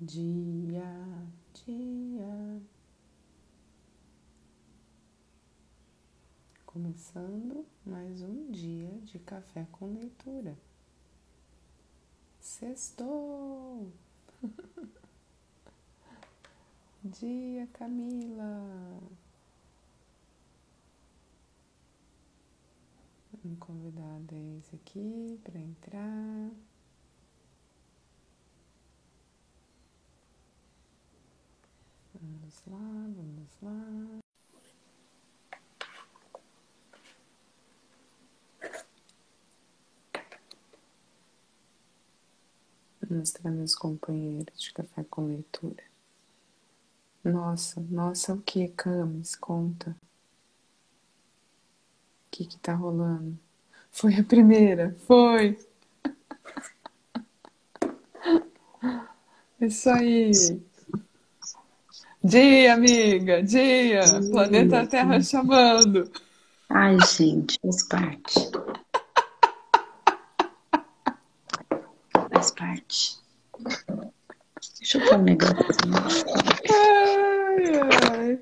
dia, dia. Começando mais um dia de café com leitura. Sextou! dia, Camila! Um convidado é esse aqui para entrar. Vamos lá, vamos lá. Mostrar meus companheiros de café com leitura. Nossa, nossa, o que, Camis? Conta. O que que tá rolando? Foi a primeira, foi! Isso aí! Dia, amiga, dia! dia Planeta Terra chamando! Ai, gente, faz parte. Faz parte. Deixa eu pôr um negócio. Ai, ai.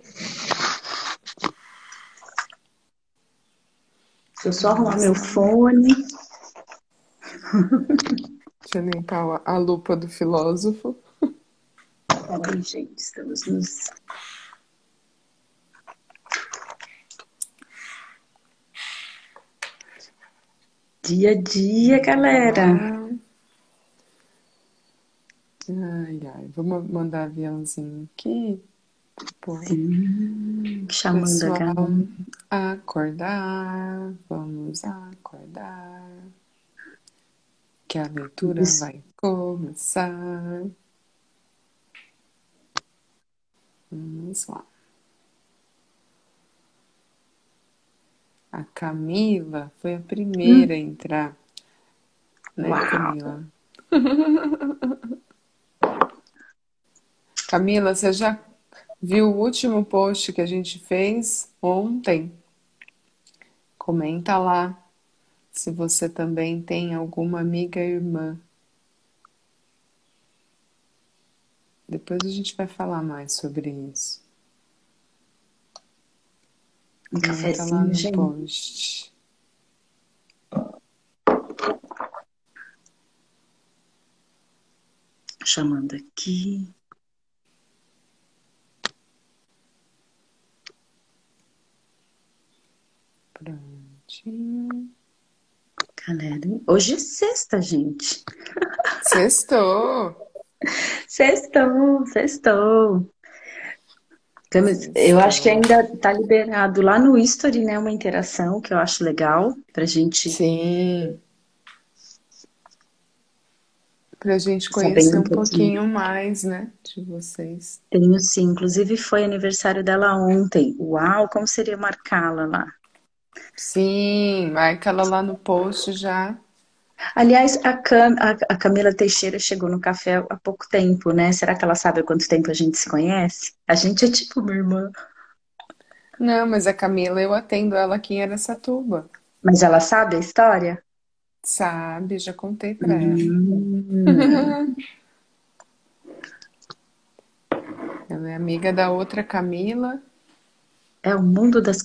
Deixa eu só arrumar meu fone. Deixa eu limpar a lupa do filósofo. Peraí, gente, estamos nos. Dia a dia, galera. Ai, ai. Vamos mandar aviãozinho aqui. Pô. Sim, chamando Pessoal, a galera. acordar. Vamos acordar. Que a leitura Isso. vai começar. Vamos lá. A Camila foi a primeira a entrar, né, Uau. Camila? Camila, você já viu o último post que a gente fez ontem? Comenta lá se você também tem alguma amiga irmã. Depois a gente vai falar mais sobre isso. Um Comenta lá cafezinho, no gente. post. Chamando aqui. Prontinho. Galera, hoje é sexta, gente. Sextou! Sextou, sextou. Eu acho que ainda tá liberado lá no History, né? Uma interação que eu acho legal pra gente Sim. Pra gente conhecer um um pouquinho. pouquinho mais, né, de vocês. Tenho sim, inclusive foi aniversário dela ontem. Uau, como seria marcá-la lá? Sim, marca ela lá no post já. Aliás, a, Cam, a, a Camila Teixeira chegou no café há pouco tempo, né? Será que ela sabe há quanto tempo a gente se conhece? A gente é tipo minha irmã. Não, mas a Camila, eu atendo ela aqui em Araçatuba. Mas ela sabe a história? Sabe, já contei pra ela. Hum, Ela é amiga da outra Camila. é o mundo das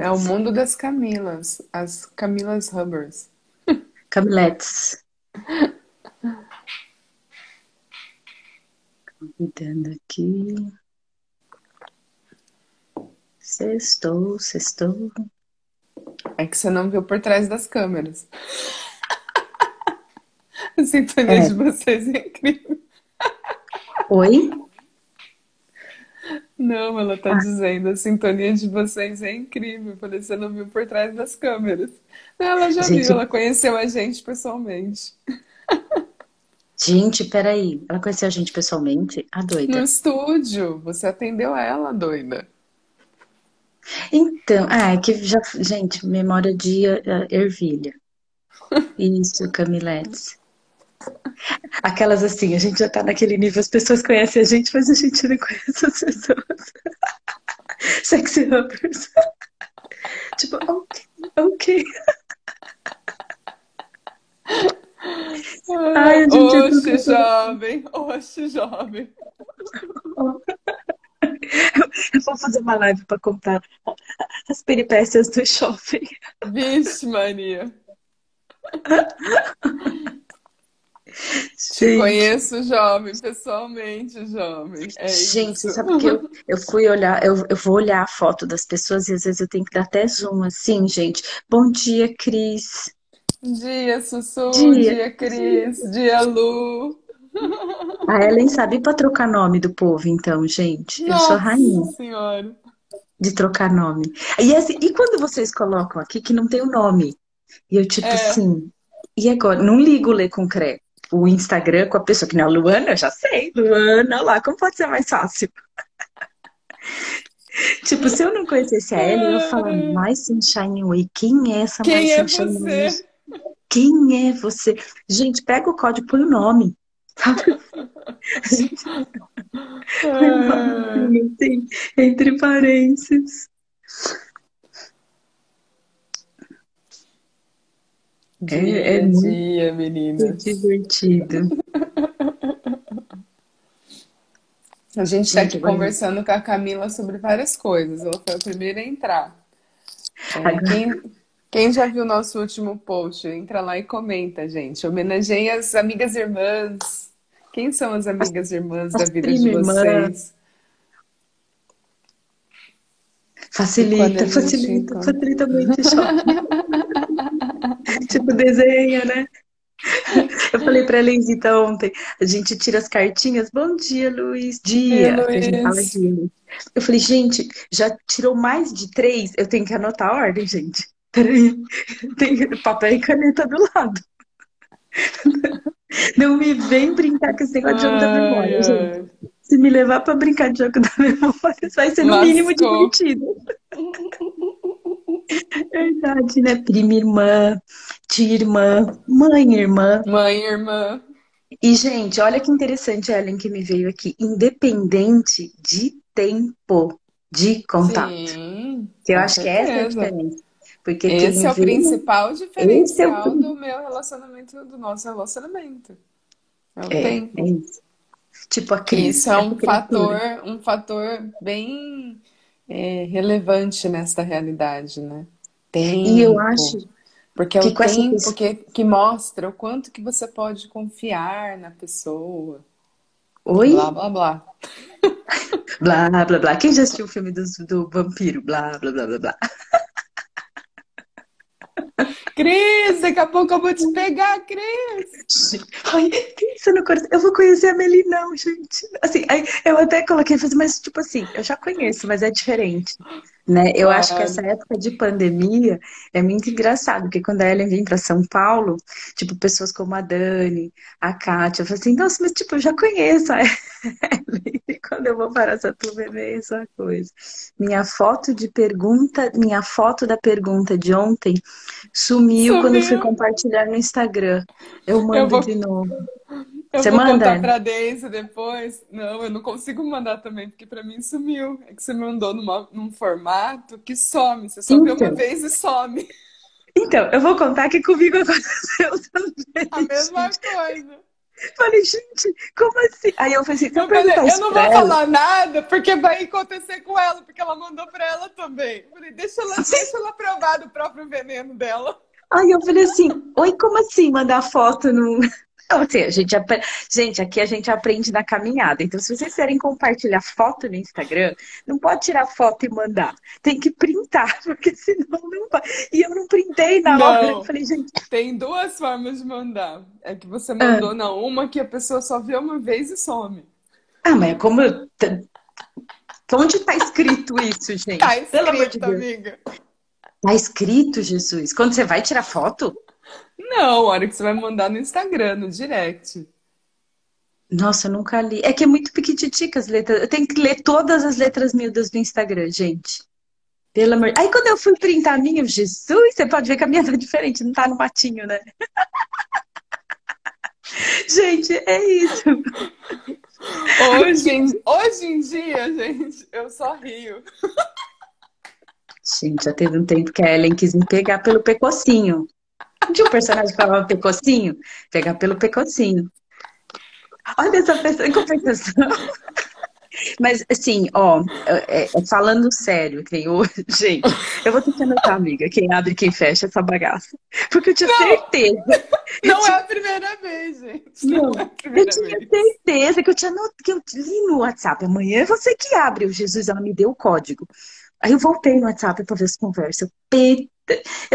É o Camilas. mundo das Camilas, as Camilas Hubbers. Camiletes. Convidando aqui. Sextou, sextou. É que você não viu por trás das câmeras. A sintonia É. de vocês é incrível. Oi? Não, ela tá dizendo, a sintonia de vocês é incrível. Eu falei, você não viu por trás das câmeras. Ela já Gente- viu, ela conheceu a gente pessoalmente. Gente, peraí. Ela conheceu a gente pessoalmente? A No doida. estúdio, você atendeu ela, doida. Então, ah, é que já. Gente, memória de eh, ervilha. Isso, Camiletes. Aquelas assim, a gente já tá naquele nível, as pessoas conhecem a gente, mas a gente não conhece as pessoas. Sexy Hubbers. Tipo, ok, ok. Ai, é Oxe, tudo- jovem, oxe, jovem. Eu vou fazer uma live para contar as peripécias do shopping. Vixe, Maria. Te Gente, conheço, jovem, pessoalmente, jovem. É gente, isso. sabe que eu, eu fui olhar, eu, eu vou olhar a foto das pessoas e às vezes eu tenho que dar até zoom assim, gente. Bom dia, Cris. Dia, Sussu, Dia. dia, Cris, dia, Lu. A Ellen sabe para trocar nome do povo, então, gente. Eu sou rainha Nossa Senhora. de trocar nome. E, assim, e quando vocês colocam aqui que não tem o nome? E eu, tipo É. assim, e agora? Não ligo ler com CRE. O Instagram com a pessoa que não é a Luana, eu já sei. Luana, lá, como pode ser mais fácil? Tipo, se eu não conhecesse a Ellen, eu falar, My Sunshine Way, quem é essa Quem é Sunshine você? Way? Quem é você? Gente, pega o código, põe o nome. Sabe? Entre parênteses. Dia, É, é muito dia, meninas. divertido. A gente está aqui agora- conversando com a Camila sobre várias coisas. Ela foi a primeira a entrar. É, Agora- quem, quem já viu o nosso último post, entra lá e comenta, gente. Homenageei as amigas irmãs. Quem são as amigas irmãs da as vida de vocês? Facilita, facilita, facilita muito. Tipo, desenha, né? Eu falei pra Elenzita ontem, a gente tira as cartinhas. Bom dia, Luiz. Dia. Oi, a gente fala Luiz. dia. Eu falei, gente, já tirou mais de três? Eu tenho que anotar a ordem, gente. Peraí. Tem papel e caneta do lado. Não me vem brincar com esse negócio de jogo da memória, Ai, gente. Se me levar pra brincar de jogo da memória, vai ser no mínimo Lascou. divertido. Verdade, né? Prima irmã, tia irmã, mãe irmã. Mãe, irmã. E, gente, olha que interessante, Ellen, que me veio aqui. Independente de tempo de contato. Sim, Que eu acho que essa é a certeza. diferença. Porque Esse é o principal esse é o diferencial do meu relacionamento, do nosso relacionamento. É o É, tempo. é isso. Tipo a Que Cris, isso é um essa fator, um fator bem é, relevante nesta realidade, né? E eu Tempo. acho Porque é que o essa tempo pessoa. que, que mostra o quanto que você pode confiar na pessoa. Oi? Blá, blá, blá. Blá, blá, blá. Quem já assistiu o filme do, do vampiro? Blá, blá, blá, blá, blá. Cris, daqui a pouco eu vou te pegar, Cris. Ai, pensa no coração. Eu vou conhecer a Meli, não, gente. Assim, eu até coloquei, mas tipo assim, eu já conheço, mas é diferente. Né? Eu acho que essa época de pandemia é muito engraçado, porque quando a Ellen vem para São Paulo, tipo, pessoas como a Dani, a Kátia, eu falei assim, nossa, mas tipo, eu já conheço a Ellen. E quando eu vou para Satuba é bem essa coisa. Minha foto de pergunta, minha foto da pergunta de ontem sumiu quando eu fui Sumiu. compartilhar no Instagram. Eu mando vou- de novo. Eu Você vou manda? contar pra Deise depois. Não, eu não consigo mandar também, porque pra mim sumiu. É que você mandou numa- num formato que some. Você só vê uma Então. vez e some. Então, eu vou contar que comigo aconteceu também. A mesma coisa. Falei, gente, como assim? Aí eu falei assim, se eu Eu falei, não vou ela, falar nada, porque vai acontecer com ela, porque ela mandou pra ela também. Eu falei, deixa ela, deixa ela provar do próprio veneno dela. Aí eu falei assim, oi, como assim mandar foto no. Não, assim, a gente, gente, aqui a gente aprende na caminhada. Então, se vocês querem compartilhar foto no Instagram, não pode tirar foto e mandar. Tem que printar, porque senão não vai. E eu não printei na Não. hora. Eu falei, gente, Tem duas formas de mandar. É que Ah. você mandou na uma que a pessoa só vê uma vez e some. ah, mas como. eu- t- Onde tá escrito isso, gente? Tá Pelo amor de escrito, Deus. amiga. Tá escrito, Jesus. Quando você vai tirar foto? Não, a hora que você vai mandar no Instagram, no direct. Nossa, eu nunca li. É que é muito piquititica as letras. Eu tenho que ler todas as letras miúdas do Instagram, gente. Pelo amor. Aí quando eu fui printar a minha, Jesus, você pode ver que a minha tá diferente, não tá no matinho, né? Gente, é isso. Hoje, em- hoje em dia, gente, eu só rio. Gente, já teve um tempo que a Ellen quis me pegar pelo pecocinho. Não tinha um personagem que falava pecocinho? Pegar pelo pecocinho. Olha essa pessoa em compensação. Mas, assim, ó, é, é, falando sério, que hoje, gente, eu vou ter que anotar, amiga, quem abre e quem fecha essa bagaça. Porque eu tinha não, certeza. Não tinha... é a primeira vez, gente. Não, não é eu tinha vez. certeza que eu tinha not... que eu li no WhatsApp. Amanhã é você que abre. O Jesus, ela me deu o código. Aí eu voltei no WhatsApp para ver as conversas. Eu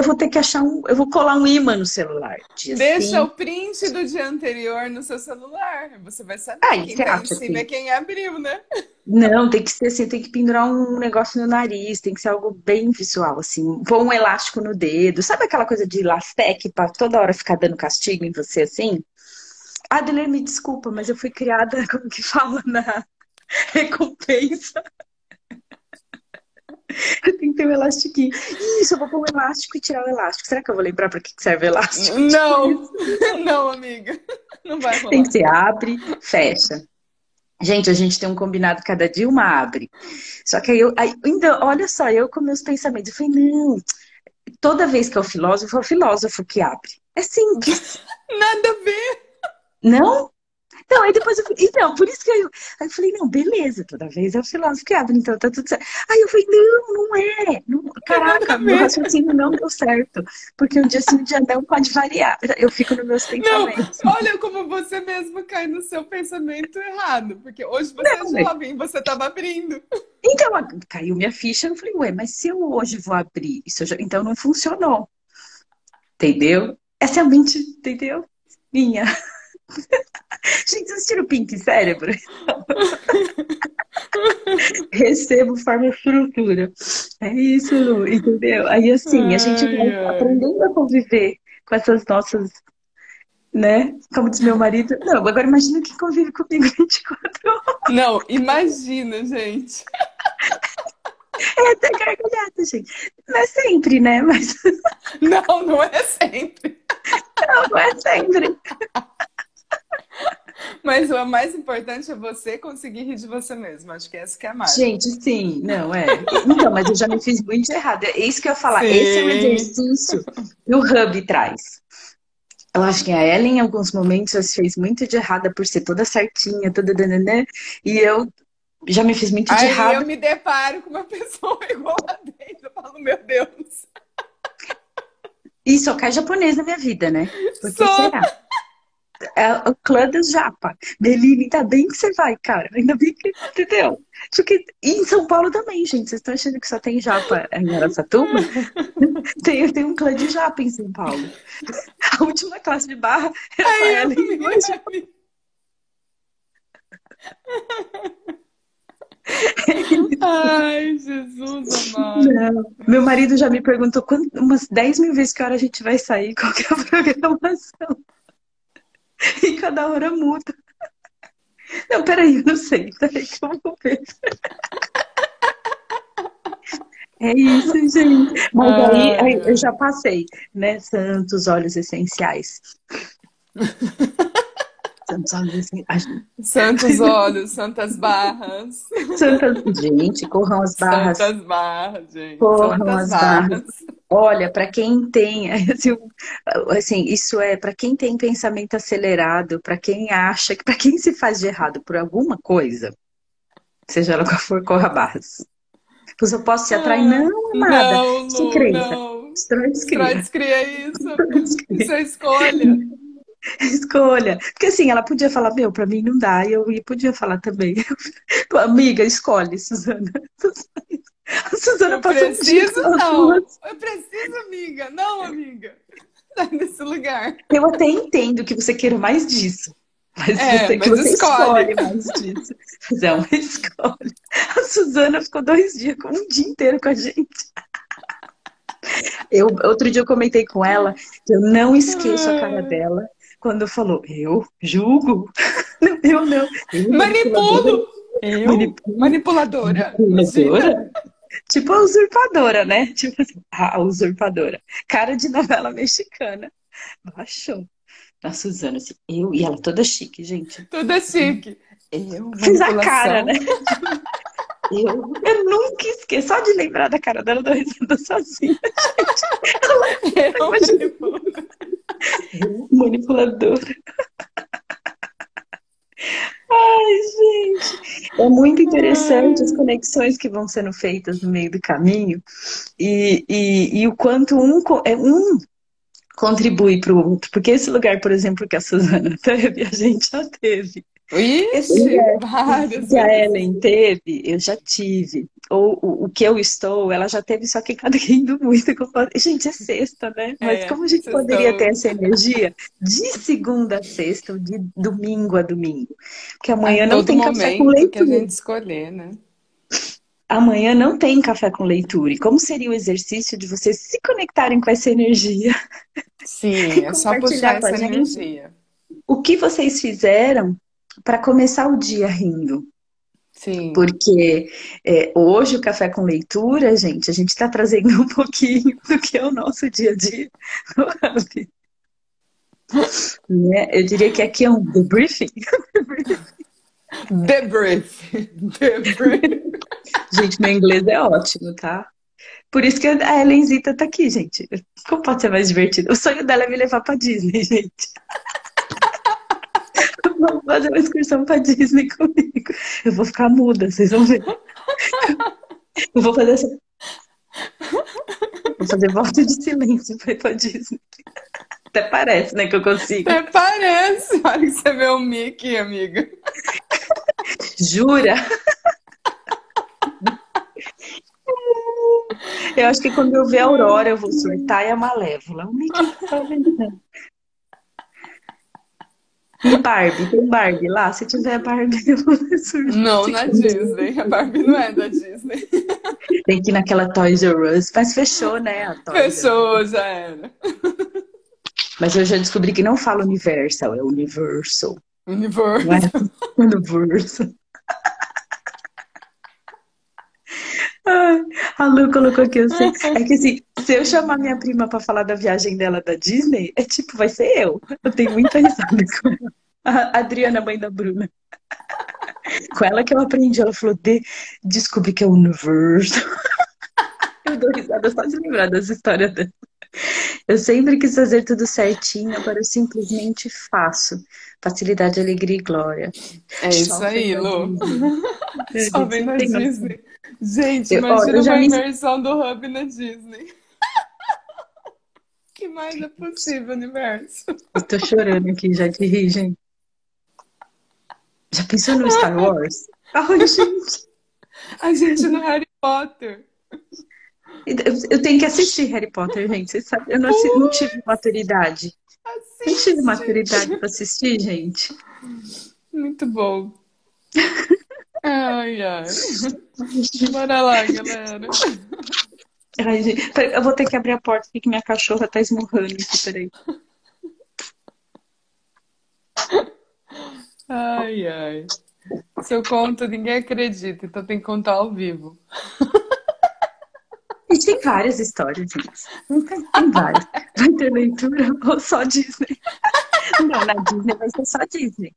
vou ter que achar um. Eu vou colar um imã no celular. Deixa assim. o print do dia anterior no seu celular. Você vai saber ah, quem tá em cima é quem abriu, né? Não, tem que ser assim, tem que pendurar um negócio no nariz, tem que ser algo bem visual, assim. Vou um elástico no dedo. Sabe aquela coisa de lastec pra toda hora ficar dando castigo em você assim? Adler, me desculpa, mas eu fui criada, como que fala, na recompensa. Eu tenho que ter um elastiquinho. Isso, eu vou pôr um elástico e tirar o elástico. Será que eu vou lembrar para que serve o elástico? Não, não, amiga. Não vai rolar. Tem que ser abre, fecha. Gente, a gente tem um combinado, cada dia uma abre. Só que aí eu, aí, ainda, olha só, eu com meus pensamentos, eu falei, não, toda vez que é o filósofo, é o filósofo que abre. É simples. Nada a ver. Não? Então, aí depois eu falei, então, por isso que eu, aí eu falei, não, beleza, toda vez é o filósofo que abre, então tá tudo certo. Aí eu falei, não, não é. Não, caraca, meu raciocínio não deu certo. Porque um dia sim, um dia não pode variar. Eu fico nos meus pensamentos. Não, olha como você mesmo cai no seu pensamento errado. Porque hoje você não, é jovem, você tava abrindo. Então, caiu minha ficha, eu falei, ué, mas se eu hoje vou abrir, isso já... então não funcionou. Entendeu? Essa é a mente, entendeu? Minha. Gente, vocês tiram o Pink Cérebro? Recebo forma frutura. É isso, Lu, entendeu? Aí assim, ai, a gente vai ai. aprendendo a conviver com essas nossas, né? Como diz meu marido. Não, agora imagina quem convive comigo 24 horas. Não, imagina, gente. É até gargalhada, gente. Não é sempre, né? Mas. Não, não é sempre. Não, não é sempre. Mas o mais importante é você conseguir rir de você mesmo. Acho que essa que é a mais. Gente, sim, não é. Então, mas eu já me fiz muito errado. É isso que eu ia falar. Sim. Esse é o exercício que o Hub traz. Eu acho que a Ellen, em alguns momentos, fez muito de errada por ser toda certinha, toda dananã, e eu já me fiz muito de Aí errado. eu me deparo com uma pessoa igual a dele. Eu falo, meu Deus. E só cai japonês na minha vida, né? Porque só... será? É o clã das japa. Beline, ainda bem que você vai, cara. Ainda bem que, entendeu? Porque, e em São Paulo também, gente. Vocês estão achando que só tem japa em Aracatuba? tem, tem um clã de japa em São Paulo. A última classe de barra é Ai, ela hoje. Ai, Jesus amado. Não. Meu marido já me perguntou umas 10 mil vezes que hora a gente vai sair, qual que é a programação. E cada hora muda. Não, peraí, eu não sei. Peraí que eu vou ver. É isso, gente. Mas aí, aí eu já passei, né? Santos óleos essenciais. Santos óleos, Santos óleos, santas barras. Santas... Gente, corram as barras. Santas barras, gente. Corram santas as barras. barras. Olha, para quem tem, assim, assim isso é para quem tem pensamento acelerado, para quem acha, para quem se faz de errado por alguma coisa, seja ela qual for, corra barras. Pois eu posso se atrair? Não, amada. Não, não, crença. Não. Destrói descria. isso. Isso é escolha. Escolha. Porque assim, ela podia falar, meu, pra mim não dá. E eu podia falar também. Amiga, escolhe, Suzana. A Suzana eu passou preciso, um não. Eu preciso, amiga. Não, amiga. Sai desse lugar. Eu até entendo que você queira mais disso. Mas é, você, mas você escolhe. escolhe mais disso. Mas é uma escolha. A Suzana ficou dois dias, um dia inteiro com a gente. Eu, outro dia eu comentei com ela que eu não esqueço a cara dela quando falou, eu julgo? Eu não. Eu Manipulo! Eu? Manipuladora. Manipuladora? Tipo a usurpadora, né? Tipo assim, a usurpadora. Cara de novela mexicana. Baixou. A Suzana, assim, eu e ela toda chique, gente. Toda chique. Eu, Fiz a cara, né? Eu, eu nunca esqueço. Só de lembrar da cara dela, eu dou risada sozinha. Gente. Ela... Manipuladora. Ai, gente. É muito interessante Ai. as conexões que vão sendo feitas no meio do caminho e, e, e o quanto um, é, um contribui para o outro. Porque esse lugar, por exemplo, que a Suzana teve, a gente já teve. Isso, várias que a Ellen teve, eu já tive. Ou o, o, que eu estou, ela já teve, só que cada rindo muito. Gente, é sexta, né? Mas é, como a gente poderia ter essa energia de segunda a sexta, ou de domingo a domingo? Porque amanhã a não tem café com leitura. que a gente escolher, né? Amanhã não tem café com leitura. E como seria o exercício de vocês se conectarem com essa energia? Sim, é só puxar essa energia. O que vocês fizeram para começar o dia rindo. Sim. Porque é, hoje o café com leitura, gente, a gente está trazendo um pouquinho do que é o nosso dia a dia né? Eu diria que aqui é um debriefing. Debrief. Debrief. gente, meu inglês é ótimo, tá? Por isso que a Elenzita tá aqui, gente. Como pode ser mais divertido? O sonho dela é me levar pra Disney, gente. Vamos fazer uma excursão pra Disney comigo. Eu vou ficar muda, vocês vão ver. Eu vou fazer assim. Vou fazer voto de silêncio pra ir pra Disney. Até parece, né, que eu consigo. Até parece. Olha que você vê o Mickey, amiga. Jura? Eu acho que quando eu ver a Aurora eu vou surtar e a Malévola. O Mickey tá vendo. E Barbie? Tem Barbie lá? Se tiver Barbie, eu vou surgir. Não, na Disney. A Barbie não é da Disney. Tem que ir naquela Toys R Us. Mas fechou, né? fechou, já era. Mas eu já descobri que não fala Universal, é Universal. Universal. É Universal. a Lu colocou aqui, eu sei. É que assim, se eu chamar minha prima pra falar da viagem dela da Disney, é tipo, vai ser eu. Eu tenho muita risada com ela. A Adriana, mãe da Bruna. Com ela que eu aprendi, ela falou, de... descobri que é o universo. Eu dou risada só de lembrar das histórias dela. Eu sempre quis fazer tudo certinho, agora eu simplesmente faço. Facilidade, alegria e glória. É isso Só aí, Lu. Só vem na Disney. Gente, eu, imagina ó, uma me... imersão do Hub na Disney. que mais é possível, universo? Eu tô chorando aqui já de rir, gente. Já pensou no Star Wars? Ai, gente. A gente no Harry Potter. Eu tenho que assistir Harry Potter, gente. Vocês sabem, eu não, não tive maturidade. Assiste. Não tive maturidade para assistir, gente. Muito bom. Ai, ai. Bora lá, galera. Ai, gente, eu vou ter que abrir a porta porque minha cachorra tá esmurrando aqui, peraí. Ai, ai. Se eu conto, ninguém acredita, então tem que contar ao vivo. E tem várias histórias, gente. Tem várias. Vai ter leitura ou só Disney? Não, na Disney vai ser só Disney.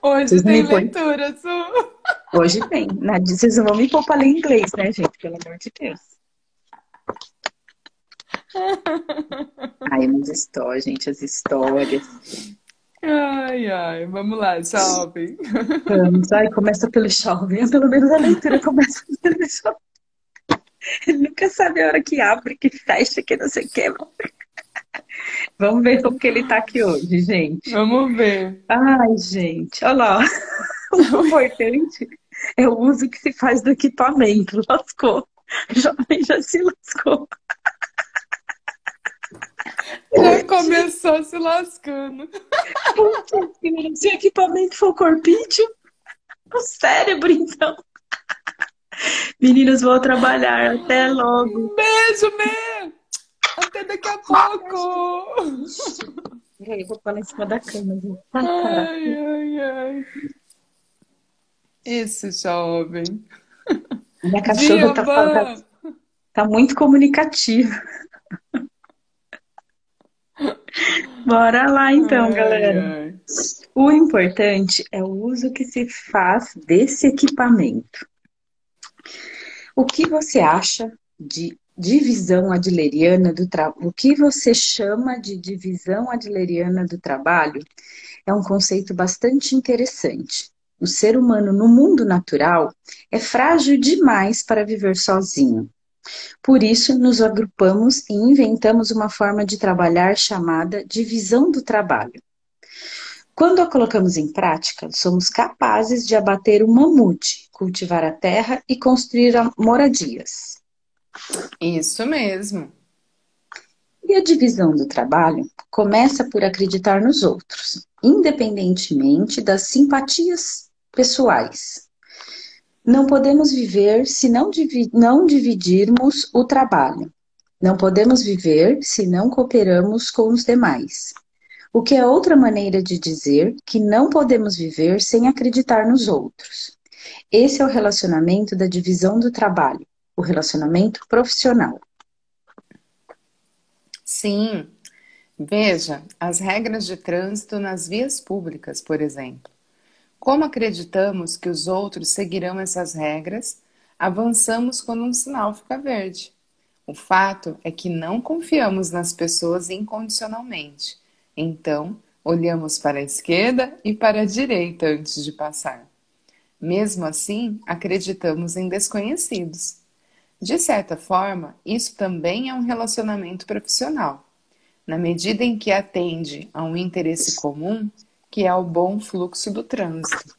Hoje vocês tem leitura, Su. Hoje tem. Na Disney vocês não vão me poupar ler inglês, né, gente? Pelo amor de Deus. Ai, as histórias, gente, as histórias. Ai, ai, vamos lá, jovem. Vamos, ai, começa pelo jovem. Pelo menos a leitura começa pelo jovem. Ele nunca sabe a hora que abre, que fecha, que não sei o que. Vamos ver como que ele tá aqui hoje, gente. Vamos ver. Ai, gente, olha lá. O importante é o uso que se faz do equipamento. Lascou. O jovem já se lascou. Já começou se lascando. Se o equipamento for corpício, o cérebro, então. Meninas, vou trabalhar. Até logo. Beijo, Mê! Até daqui a pouco! Peraí, vou pôr lá em cima da cama. Ai, ai, ai. Esse jovem. Minha cachorra tá, tá, tá muito comunicativa. Bora lá então, ai, galera. Ai. O importante é o uso que se faz desse equipamento. O que você acha de divisão adleriana do trabalho? O que você chama de divisão adleriana do trabalho? É um conceito bastante interessante. O ser humano no mundo natural é frágil demais para viver sozinho. Por isso, nos agrupamos e inventamos uma forma de trabalhar chamada divisão do trabalho. Quando a colocamos em prática, somos capazes de abater um mamute, cultivar a terra e construir moradias. Isso mesmo. E a divisão do trabalho começa por acreditar nos outros, independentemente das simpatias pessoais. Não podemos viver se não, divi não dividirmos o trabalho. Não podemos viver se não cooperamos com os demais. O que é outra maneira de dizer que não podemos viver sem acreditar nos outros. Esse é o relacionamento da divisão do trabalho, o relacionamento profissional. Sim. Veja as regras de trânsito nas vias públicas, por exemplo. Como acreditamos que os outros seguirão essas regras, avançamos quando um sinal fica verde. O fato é que não confiamos nas pessoas incondicionalmente então, olhamos para a esquerda e para a direita antes de passar. Mesmo assim, acreditamos em desconhecidos. De certa forma, isso também é um relacionamento profissional, na medida em que atende a um interesse comum, que é o bom fluxo do trânsito.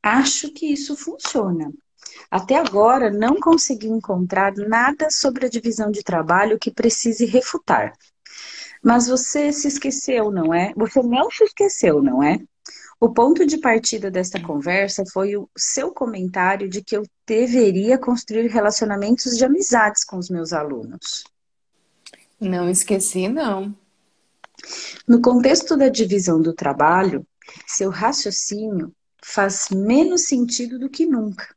Acho que isso funciona. Até agora, não consegui encontrar nada sobre a divisão de trabalho que precise refutar. Mas você se esqueceu, não é? Você não se esqueceu, não é? O ponto de partida desta conversa foi o seu comentário de que eu deveria construir relacionamentos de amizades com os meus alunos. Não esqueci, não. No contexto da divisão do trabalho, seu raciocínio faz menos sentido do que nunca.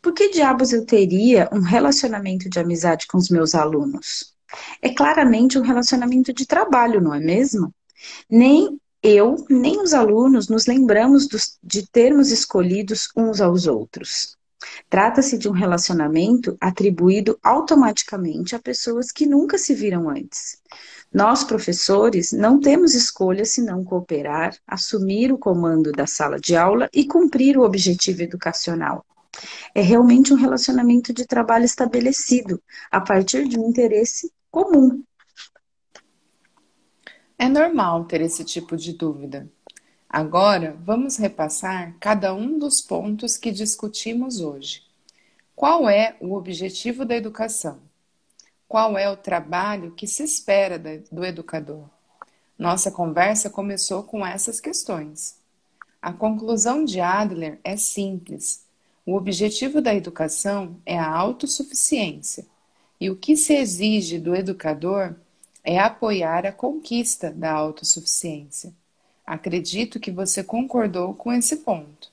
Por que diabos eu teria um relacionamento de amizade com os meus alunos? é claramente um relacionamento de trabalho, não é mesmo? Nem eu, nem os alunos nos lembramos dos, de termos escolhidos uns aos outros. Trata-se de um relacionamento atribuído automaticamente a pessoas que nunca se viram antes. Nós, professores, não temos escolha senão cooperar, assumir o comando da sala de aula e cumprir o objetivo educacional. É realmente um relacionamento de trabalho estabelecido a partir de um interesse comum. É normal ter esse tipo de dúvida. Agora, vamos repassar cada um dos pontos que discutimos hoje. Qual é o objetivo da educação? Qual é o trabalho que se espera do educador? Nossa conversa começou com essas questões. A conclusão de Adler é simples. O objetivo da educação é a autossuficiência. E o que se exige do educador é apoiar a conquista da autossuficiência. Acredito que você concordou com esse ponto.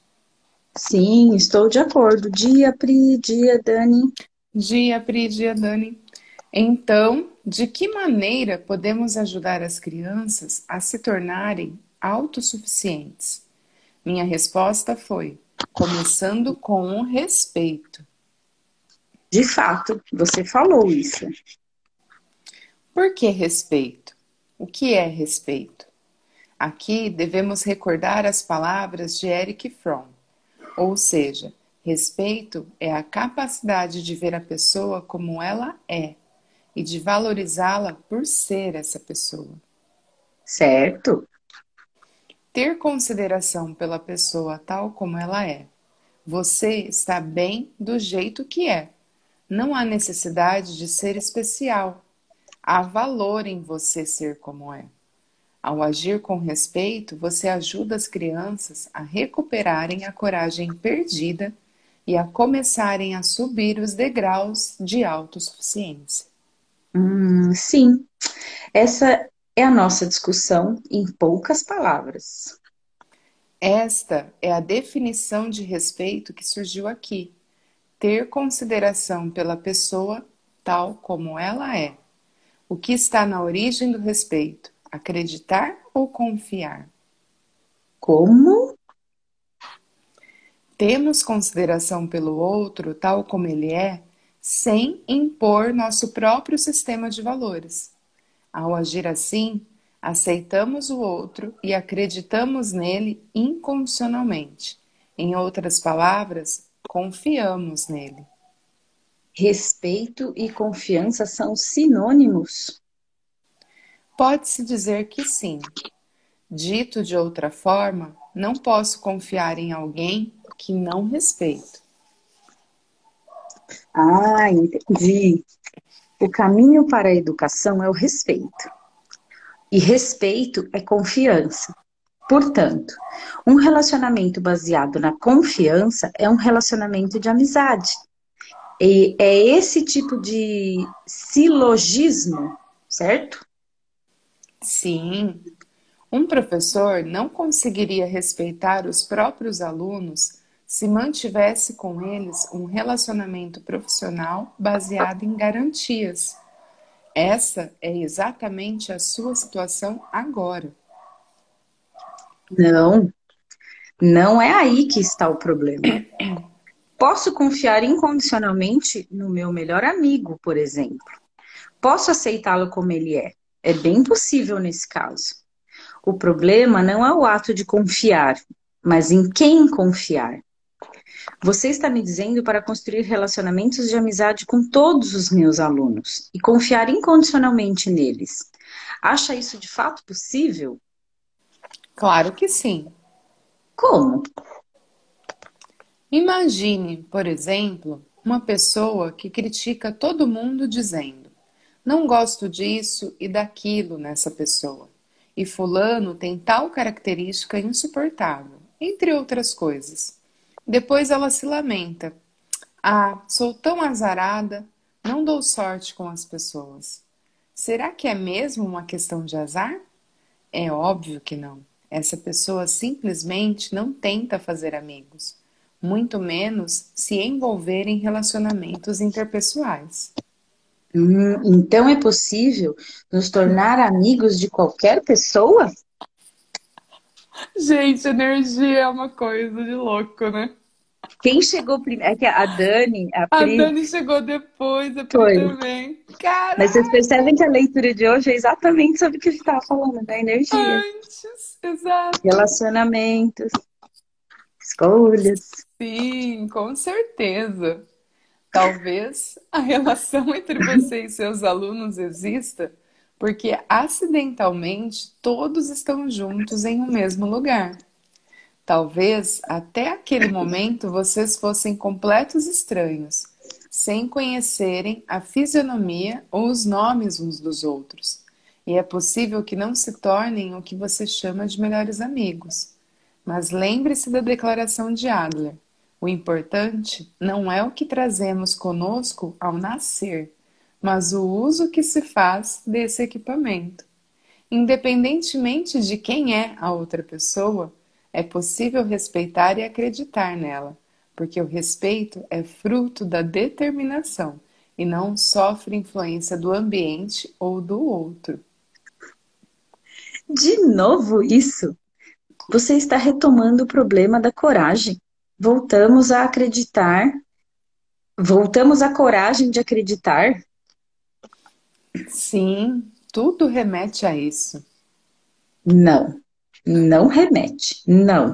Sim, estou de acordo. Dia, Pri, dia, Dani. Dia, Pri, dia, Dani. Então, de que maneira podemos ajudar as crianças a se tornarem autossuficientes? Minha resposta foi: começando com o respeito. De fato, você falou isso. Por que respeito? O que é respeito? Aqui devemos recordar as palavras de Eric Fromm, ou seja, respeito é a capacidade de ver a pessoa como ela é e de valorizá-la por ser essa pessoa. Certo. Ter consideração pela pessoa tal como ela é. Você está bem do jeito que é não há necessidade de ser especial. Há valor em você ser como é. Ao agir com respeito, você ajuda as crianças a recuperarem a coragem perdida e a começarem a subir os degraus de autossuficiência. Hum, sim, essa é a nossa discussão em poucas palavras. Esta é a definição de respeito que surgiu aqui ter consideração pela pessoa tal como ela é. O que está na origem do respeito? Acreditar ou confiar? Como? Temos consideração pelo outro tal como ele é, sem impor nosso próprio sistema de valores. Ao agir assim, aceitamos o outro e acreditamos nele incondicionalmente. Em outras palavras, confiamos nele. Respeito e confiança são sinônimos? Pode-se dizer que sim. Dito de outra forma, não posso confiar em alguém que não respeito. Ah, entendi. O caminho para a educação é o respeito. E respeito é confiança. Portanto, um relacionamento baseado na confiança é um relacionamento de amizade. E é esse tipo de silogismo, certo? Sim. Um professor não conseguiria respeitar os próprios alunos se mantivesse com eles um relacionamento profissional baseado em garantias. Essa é exatamente a sua situação agora. Não, não é aí que está o problema. Posso confiar incondicionalmente no meu melhor amigo, por exemplo. Posso aceitá-lo como ele é. É bem possível nesse caso. O problema não é o ato de confiar, mas em quem confiar. Você está me dizendo para construir relacionamentos de amizade com todos os meus alunos e confiar incondicionalmente neles. Acha isso de fato possível? Claro que sim. Como? Imagine, por exemplo, uma pessoa que critica todo mundo dizendo: Não gosto disso e daquilo nessa pessoa. E Fulano tem tal característica insuportável, entre outras coisas. Depois ela se lamenta: Ah, sou tão azarada, não dou sorte com as pessoas. Será que é mesmo uma questão de azar? É óbvio que não. Essa pessoa simplesmente não tenta fazer amigos muito menos se envolver em relacionamentos interpessoais. Hum, então é possível nos tornar amigos de qualquer pessoa? Gente, energia é uma coisa de louco, né? Quem chegou primeiro? É que a Dani. A, a Dani chegou depois, a Pri também. Caraca. Mas vocês percebem que a leitura de hoje é exatamente sobre o que a gente estava falando, da energia. Antes, exato. Relacionamentos, escolhas. Sim, com certeza. Talvez a relação entre você e seus alunos exista porque acidentalmente todos estão juntos em um mesmo lugar. Talvez até aquele momento vocês fossem completos estranhos, sem conhecerem a fisionomia ou os nomes uns dos outros. E é possível que não se tornem o que você chama de melhores amigos. Mas lembre-se da declaração de Adler o importante não é o que trazemos conosco ao nascer, mas o uso que se faz desse equipamento. Independentemente de quem é a outra pessoa, é possível respeitar e acreditar nela, porque o respeito é fruto da determinação e não sofre influência do ambiente ou do outro. De novo isso? Você está retomando o problema da coragem voltamos a acreditar, voltamos à coragem de acreditar. Sim, tudo remete a isso. Não, não remete, não.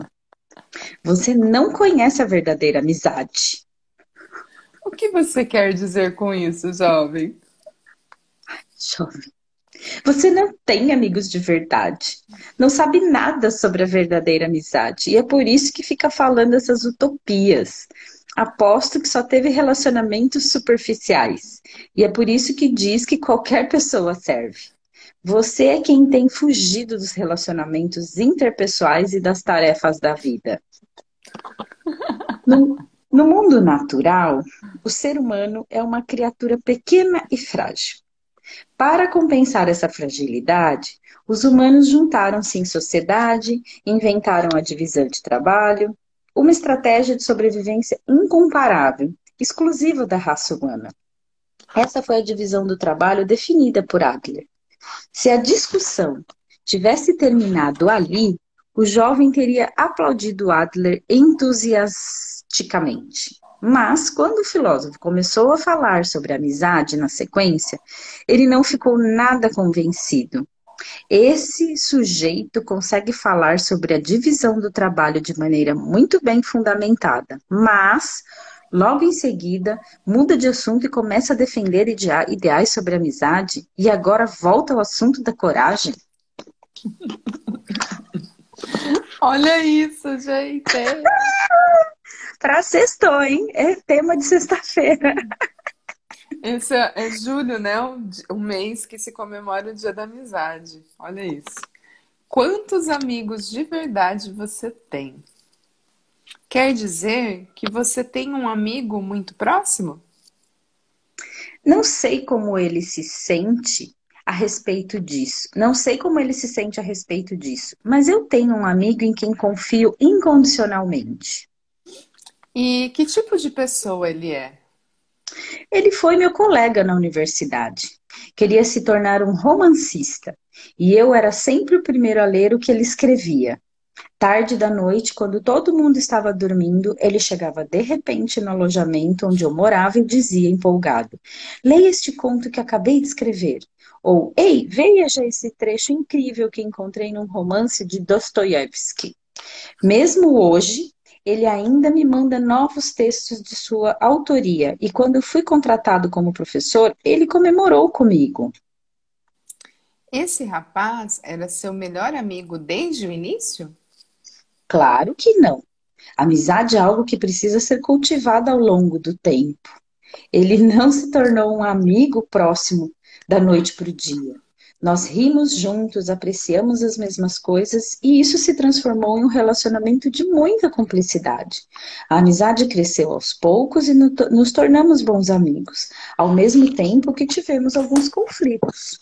Você não conhece a verdadeira amizade. O que você quer dizer com isso, jovem? Jovem, você não tem amigos de verdade. Não sabe nada sobre a verdadeira amizade. E é por isso que fica falando essas utopias. Aposto que só teve relacionamentos superficiais. E é por isso que diz que qualquer pessoa serve. Você é quem tem fugido dos relacionamentos interpessoais e das tarefas da vida. No, no mundo natural, o ser humano é uma criatura pequena e frágil. Para compensar essa fragilidade, os humanos juntaram-se em sociedade, inventaram a divisão de trabalho, uma estratégia de sobrevivência incomparável, exclusiva da raça humana. Essa foi a divisão do trabalho definida por Adler. Se a discussão tivesse terminado ali, o jovem teria aplaudido Adler entusiasticamente. Mas, quando o filósofo começou a falar sobre amizade na sequência, ele não ficou nada convencido. Esse sujeito consegue falar sobre a divisão do trabalho de maneira muito bem fundamentada, mas logo em seguida muda de assunto e começa a defender ideais sobre amizade e agora volta ao assunto da coragem. Olha isso, gente. Para sextou, hein? É tema de sexta-feira. Esse é, é, julho, né? O, o mês que se comemora o Dia da Amizade. Olha isso. Quantos amigos de verdade você tem? Quer dizer que você tem um amigo muito próximo? Não sei como ele se sente a respeito disso. Não sei como ele se sente a respeito disso, mas eu tenho um amigo em quem confio incondicionalmente. E que tipo de pessoa ele é? Ele foi meu colega na universidade. Queria se tornar um romancista e eu era sempre o primeiro a ler o que ele escrevia. Tarde da noite, quando todo mundo estava dormindo, ele chegava de repente no alojamento onde eu morava e dizia empolgado: Leia este conto que acabei de escrever. Ou, ei, veja esse trecho incrível que encontrei num romance de Dostoiévski. Mesmo hoje, ele ainda me manda novos textos de sua autoria. E quando eu fui contratado como professor, ele comemorou comigo. Esse rapaz era seu melhor amigo desde o início? Claro que não. Amizade é algo que precisa ser cultivado ao longo do tempo. Ele não se tornou um amigo próximo da noite para o dia. Nós rimos juntos, apreciamos as mesmas coisas e isso se transformou em um relacionamento de muita cumplicidade. A amizade cresceu aos poucos e nos tornamos bons amigos, ao mesmo tempo que tivemos alguns conflitos.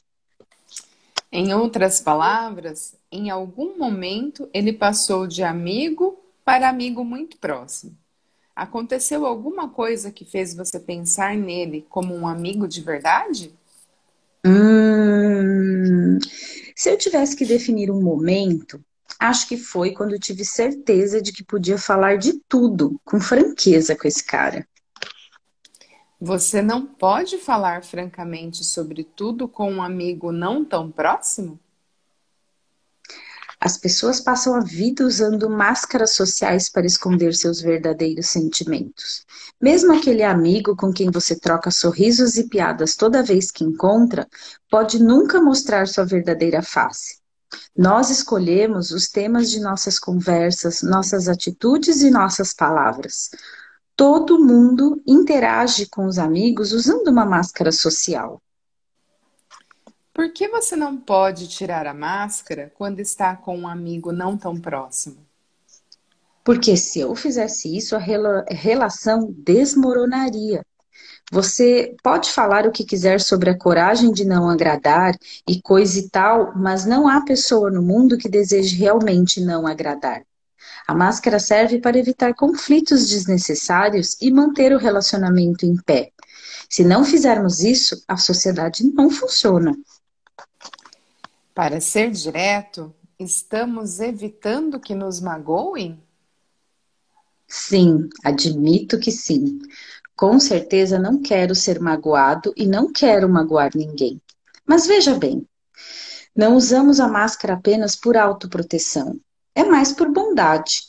Em outras palavras, em algum momento ele passou de amigo para amigo muito próximo. Aconteceu alguma coisa que fez você pensar nele como um amigo de verdade? Hum, se eu tivesse que definir um momento, acho que foi quando eu tive certeza de que podia falar de tudo com franqueza com esse cara. Você não pode falar francamente sobre tudo com um amigo não tão próximo? As pessoas passam a vida usando máscaras sociais para esconder seus verdadeiros sentimentos. Mesmo aquele amigo com quem você troca sorrisos e piadas toda vez que encontra, pode nunca mostrar sua verdadeira face. Nós escolhemos os temas de nossas conversas, nossas atitudes e nossas palavras. Todo mundo interage com os amigos usando uma máscara social. Por que você não pode tirar a máscara quando está com um amigo não tão próximo? Porque se eu fizesse isso, a relação desmoronaria. Você pode falar o que quiser sobre a coragem de não agradar e coisa e tal, mas não há pessoa no mundo que deseje realmente não agradar. A máscara serve para evitar conflitos desnecessários e manter o relacionamento em pé. Se não fizermos isso, a sociedade não funciona. Para ser direto, estamos evitando que nos magoem? Sim, admito que sim. Com certeza não quero ser magoado e não quero magoar ninguém. Mas veja bem, não usamos a máscara apenas por autoproteção, é mais por bondade.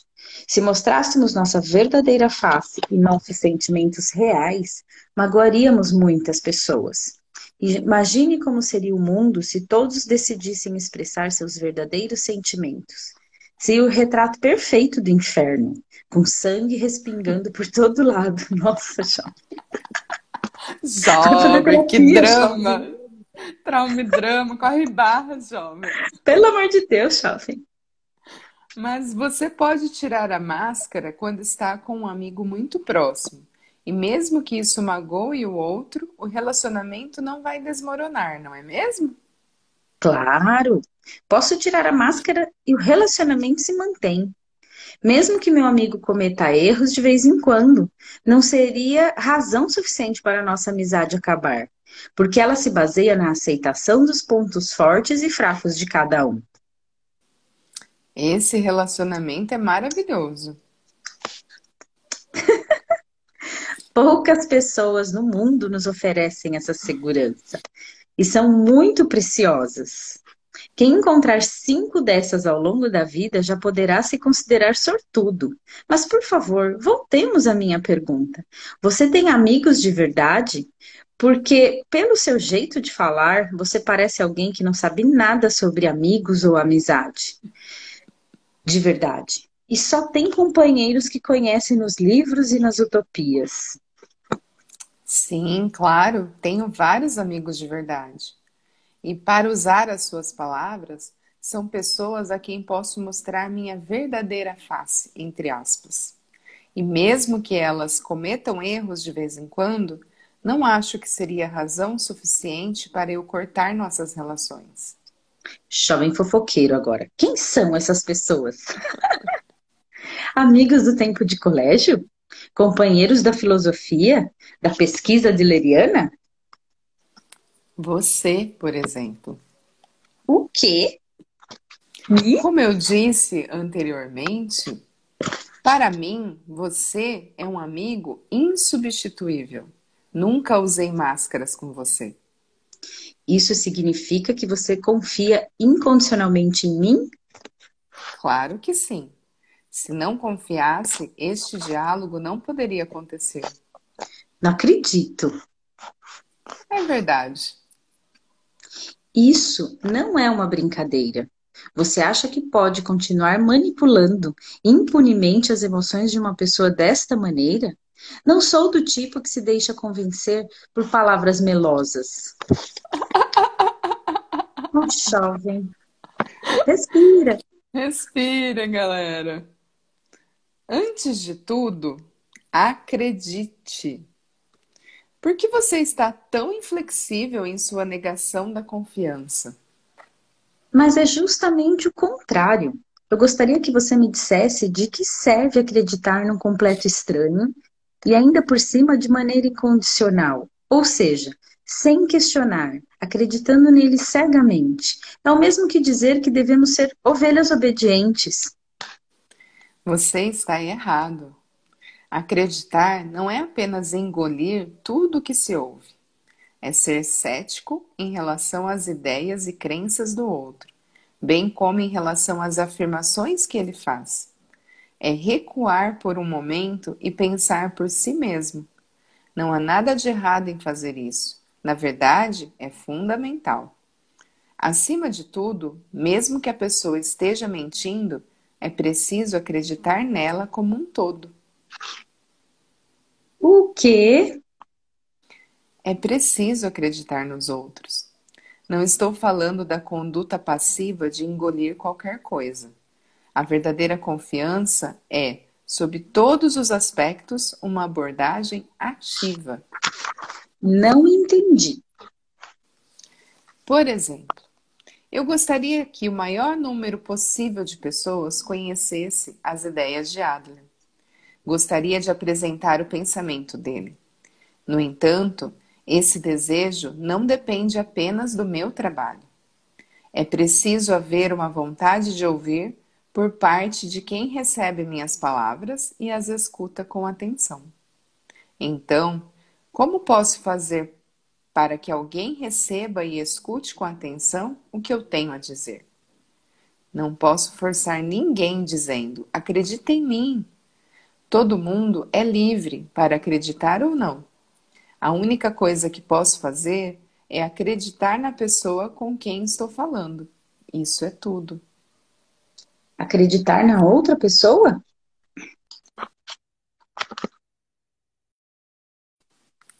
Se mostrássemos nossa verdadeira face e nossos sentimentos reais, magoaríamos muitas pessoas. Imagine como seria o mundo se todos decidissem expressar seus verdadeiros sentimentos. Seria o retrato perfeito do inferno, com sangue respingando por todo lado. Nossa, jovem. Jovem, que drama. Jovem. Trauma e drama, corre barras, jovem. Pelo amor de Deus, jovem. Mas você pode tirar a máscara quando está com um amigo muito próximo. E mesmo que isso magoe o outro, o relacionamento não vai desmoronar, não é mesmo? Claro! Posso tirar a máscara e o relacionamento se mantém. Mesmo que meu amigo cometa erros de vez em quando, não seria razão suficiente para a nossa amizade acabar, porque ela se baseia na aceitação dos pontos fortes e fracos de cada um. Esse relacionamento é maravilhoso. Poucas pessoas no mundo nos oferecem essa segurança e são muito preciosas. Quem encontrar cinco dessas ao longo da vida já poderá se considerar sortudo. Mas, por favor, voltemos à minha pergunta. Você tem amigos de verdade? Porque, pelo seu jeito de falar, você parece alguém que não sabe nada sobre amigos ou amizade. De verdade. E só tem companheiros que conhecem nos livros e nas utopias. Sim, claro, tenho vários amigos de verdade. E para usar as suas palavras, são pessoas a quem posso mostrar minha verdadeira face, entre aspas. E mesmo que elas cometam erros de vez em quando, não acho que seria razão suficiente para eu cortar nossas relações. Jovem fofoqueiro agora. Quem são essas pessoas? Amigos do tempo de colégio? Companheiros da filosofia? Da pesquisa de Leriana? Você, por exemplo. O quê? Como eu disse anteriormente, para mim, você é um amigo insubstituível. Nunca usei máscaras com você. Isso significa que você confia incondicionalmente em mim? Claro que sim. Se não confiasse, este diálogo não poderia acontecer. Não acredito. É verdade. Isso não é uma brincadeira. Você acha que pode continuar manipulando impunemente as emoções de uma pessoa desta maneira? Não sou do tipo que se deixa convencer por palavras melosas. Oh, jovem. Respira. Respira, galera. Antes de tudo, acredite. Por que você está tão inflexível em sua negação da confiança? Mas é justamente o contrário. Eu gostaria que você me dissesse de que serve acreditar num completo estranho e ainda por cima de maneira incondicional, ou seja, sem questionar, acreditando nele cegamente. É o mesmo que dizer que devemos ser ovelhas obedientes. Você está errado. Acreditar não é apenas engolir tudo o que se ouve, é ser cético em relação às ideias e crenças do outro, bem como em relação às afirmações que ele faz. É recuar por um momento e pensar por si mesmo. Não há nada de errado em fazer isso. Na verdade, é fundamental. Acima de tudo, mesmo que a pessoa esteja mentindo, é preciso acreditar nela como um todo. O quê? É preciso acreditar nos outros. Não estou falando da conduta passiva de engolir qualquer coisa. A verdadeira confiança é, sob todos os aspectos, uma abordagem ativa. Não entendi. Por exemplo, eu gostaria que o maior número possível de pessoas conhecesse as ideias de Adler. Gostaria de apresentar o pensamento dele. No entanto, esse desejo não depende apenas do meu trabalho. É preciso haver uma vontade de ouvir por parte de quem recebe minhas palavras e as escuta com atenção. Então, como posso fazer para que alguém receba e escute com atenção o que eu tenho a dizer. Não posso forçar ninguém dizendo: acredita em mim. Todo mundo é livre para acreditar ou não. A única coisa que posso fazer é acreditar na pessoa com quem estou falando. Isso é tudo. Acreditar na outra pessoa?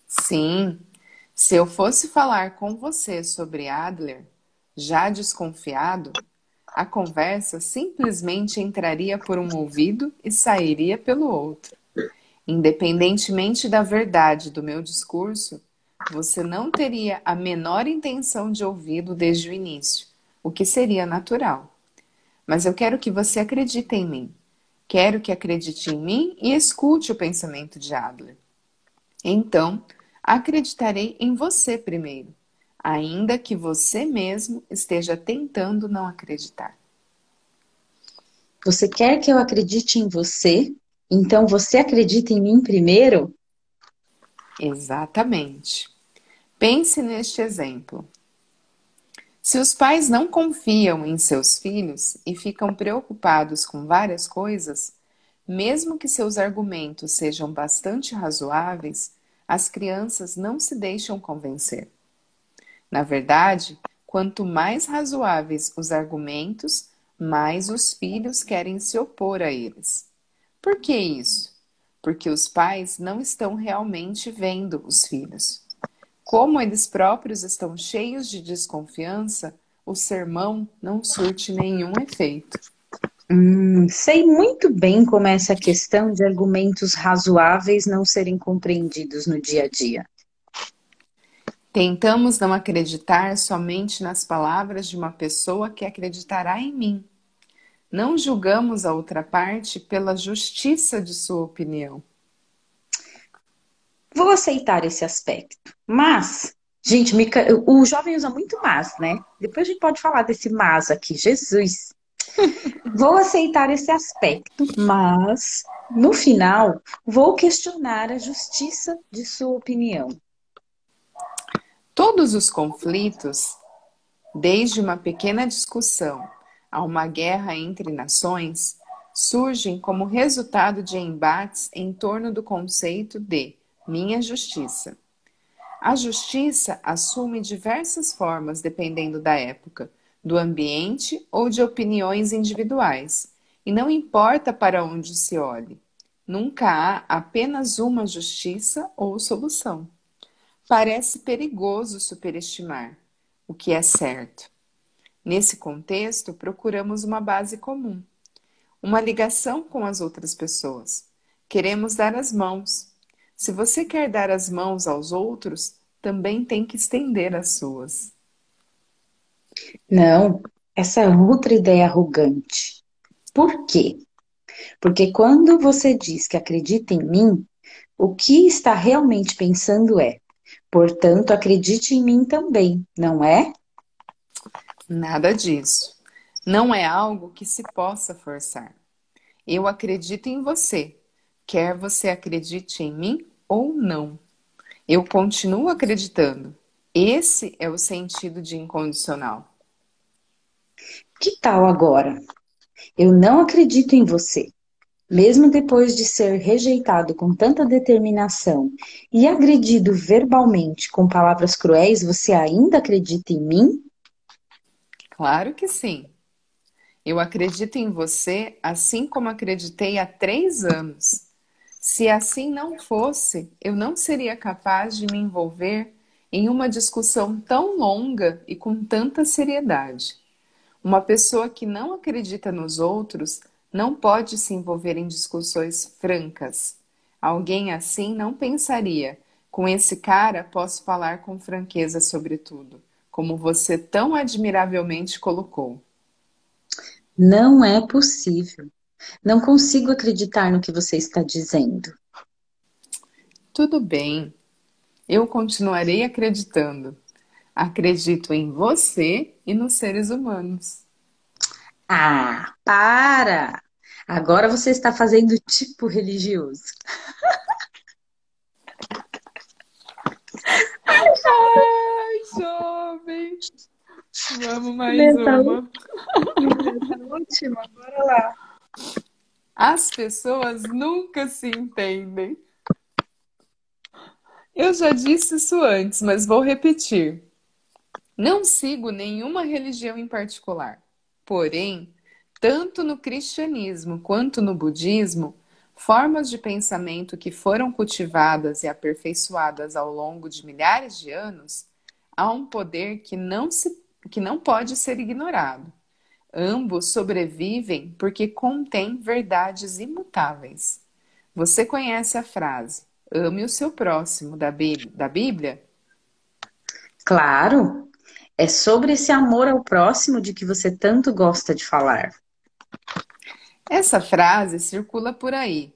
Sim, se eu fosse falar com você sobre Adler, já desconfiado, a conversa simplesmente entraria por um ouvido e sairia pelo outro. Independentemente da verdade do meu discurso, você não teria a menor intenção de ouvi-lo desde o início, o que seria natural. Mas eu quero que você acredite em mim. Quero que acredite em mim e escute o pensamento de Adler. Então, acreditarei em você primeiro, ainda que você mesmo esteja tentando não acreditar. Você quer que eu acredite em você? Então você acredita em mim primeiro? Exatamente. Pense neste exemplo. Se os pais não confiam em seus filhos e ficam preocupados com várias coisas, mesmo que seus argumentos sejam bastante razoáveis, as crianças não se deixam convencer. Na verdade, quanto mais razoáveis os argumentos, mais os filhos querem se opor a eles. Por que isso? Porque os pais não estão realmente vendo os filhos. Como eles próprios estão cheios de desconfiança, o sermão não surte nenhum efeito. Hum, sei muito bem como é essa questão de argumentos razoáveis não serem compreendidos no dia a dia. Tentamos não acreditar somente nas palavras de uma pessoa que acreditará em mim. Não julgamos a outra parte pela justiça de sua opinião. Vou aceitar esse aspecto. Mas, gente, o jovem usa muito mas, né? Depois a gente pode falar desse mas aqui. Jesus. Vou aceitar esse aspecto, mas no final vou questionar a justiça de sua opinião. Todos os conflitos, desde uma pequena discussão a uma guerra entre nações, surgem como resultado de embates em torno do conceito de minha justiça. A justiça assume diversas formas dependendo da época, do ambiente ou de opiniões individuais, e não importa para onde se olhe. Nunca há apenas uma justiça ou solução. Parece perigoso superestimar o que é certo. Nesse contexto, procuramos uma base comum, uma ligação com as outras pessoas. Queremos dar as mãos, se você quer dar as mãos aos outros, também tem que estender as suas. Não, essa outra ideia arrogante. Por quê? Porque quando você diz que acredita em mim, o que está realmente pensando é: portanto, acredite em mim também, não é? Nada disso. Não é algo que se possa forçar. Eu acredito em você, quer você acredite em mim ou não. Eu continuo acreditando. Esse é o sentido de incondicional. Que tal agora? Eu não acredito em você. Mesmo depois de ser rejeitado com tanta determinação e agredido verbalmente com palavras cruéis, você ainda acredita em mim? Claro que sim. Eu acredito em você assim como acreditei há três anos. Se assim não fosse, eu não seria capaz de me envolver em uma discussão tão longa e com tanta seriedade. Uma pessoa que não acredita nos outros não pode se envolver em discussões francas. Alguém assim não pensaria: com esse cara posso falar com franqueza sobre tudo, como você tão admiravelmente colocou. Não é possível. Não consigo acreditar no que você está dizendo. Tudo bem. Eu continuarei acreditando. Acredito em você e nos seres humanos. Ah, para! Agora você está fazendo tipo religioso. Ai, jovem! Vamos mais uma. Última, bora lá. As pessoas nunca se entendem. Eu já disse isso antes, mas vou repetir. Não sigo nenhuma religião em particular. Porém, tanto no cristianismo quanto no budismo, formas de pensamento que foram cultivadas e aperfeiçoadas ao longo de milhares de anos, há um poder que não, se, que não pode ser ignorado. Ambos sobrevivem porque contêm verdades imutáveis. Você conhece a frase ame o seu próximo da Bíblia? Claro, é sobre esse amor ao próximo de que você tanto gosta de falar. Essa frase circula por aí,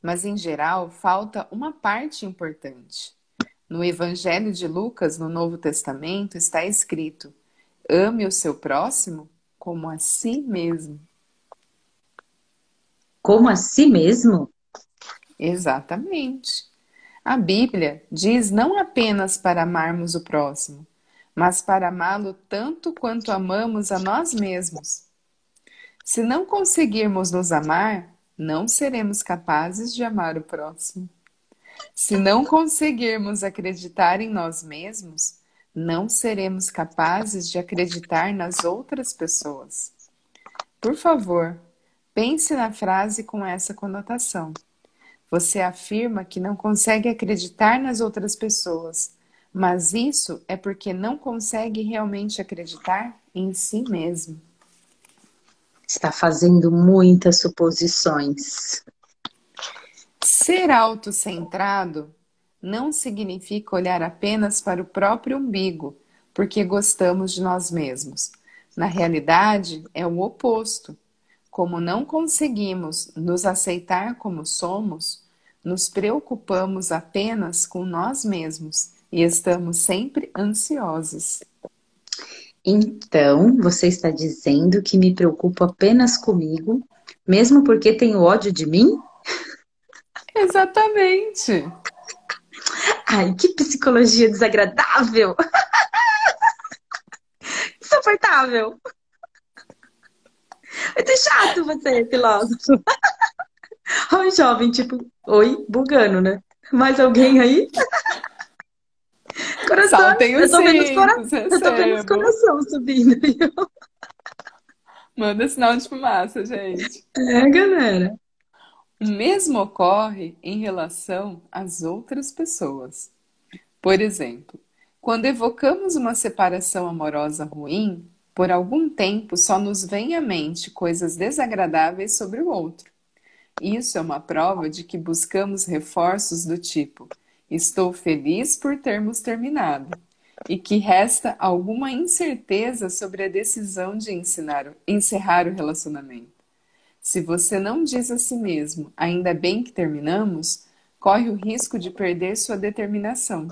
mas em geral falta uma parte importante. No Evangelho de Lucas, no Novo Testamento, está escrito: ame o seu próximo como a si mesmo. Como a si mesmo? Exatamente. A Bíblia diz não apenas para amarmos o próximo, mas para amá-lo tanto quanto amamos a nós mesmos. Se não conseguirmos nos amar, não seremos capazes de amar o próximo. Se não conseguirmos acreditar em nós mesmos, não seremos capazes de acreditar nas outras pessoas. Por favor, pense na frase com essa conotação. Você afirma que não consegue acreditar nas outras pessoas, mas isso é porque não consegue realmente acreditar em si mesmo. Está fazendo muitas suposições. Ser autocentrado não significa olhar apenas para o próprio umbigo, porque gostamos de nós mesmos. Na realidade, é o oposto. Como não conseguimos nos aceitar como somos, nos preocupamos apenas com nós mesmos e estamos sempre ansiosos. Então, você está dizendo que me preocupo apenas comigo, mesmo porque tenho ódio de mim? Exatamente. Ai, que psicologia desagradável! Insuportável! Muito chato você, filósofo. Oi, jovem, tipo, oi, bugando, né? Mais alguém aí? Coração, Saltem eu tô vendo os cora... Eu tô vendo os coração subindo. Manda sinal de fumaça, gente. É, galera. O mesmo ocorre em relação às outras pessoas. Por exemplo, quando evocamos uma separação amorosa ruim, por algum tempo só nos vem à mente coisas desagradáveis sobre o outro. Isso é uma prova de que buscamos reforços do tipo: estou feliz por termos terminado, e que resta alguma incerteza sobre a decisão de ensinar, encerrar o relacionamento. Se você não diz a si mesmo, ainda bem que terminamos, corre o risco de perder sua determinação.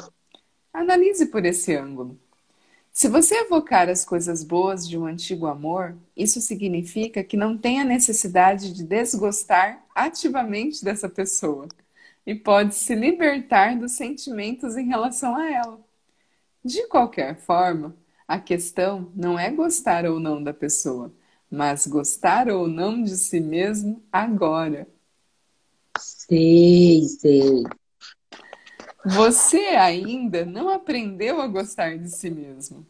Analise por esse ângulo. Se você evocar as coisas boas de um antigo amor, isso significa que não tem a necessidade de desgostar ativamente dessa pessoa e pode se libertar dos sentimentos em relação a ela. De qualquer forma, a questão não é gostar ou não da pessoa, mas gostar ou não de si mesmo agora. Sei, sei. Você ainda não aprendeu a gostar de si mesmo.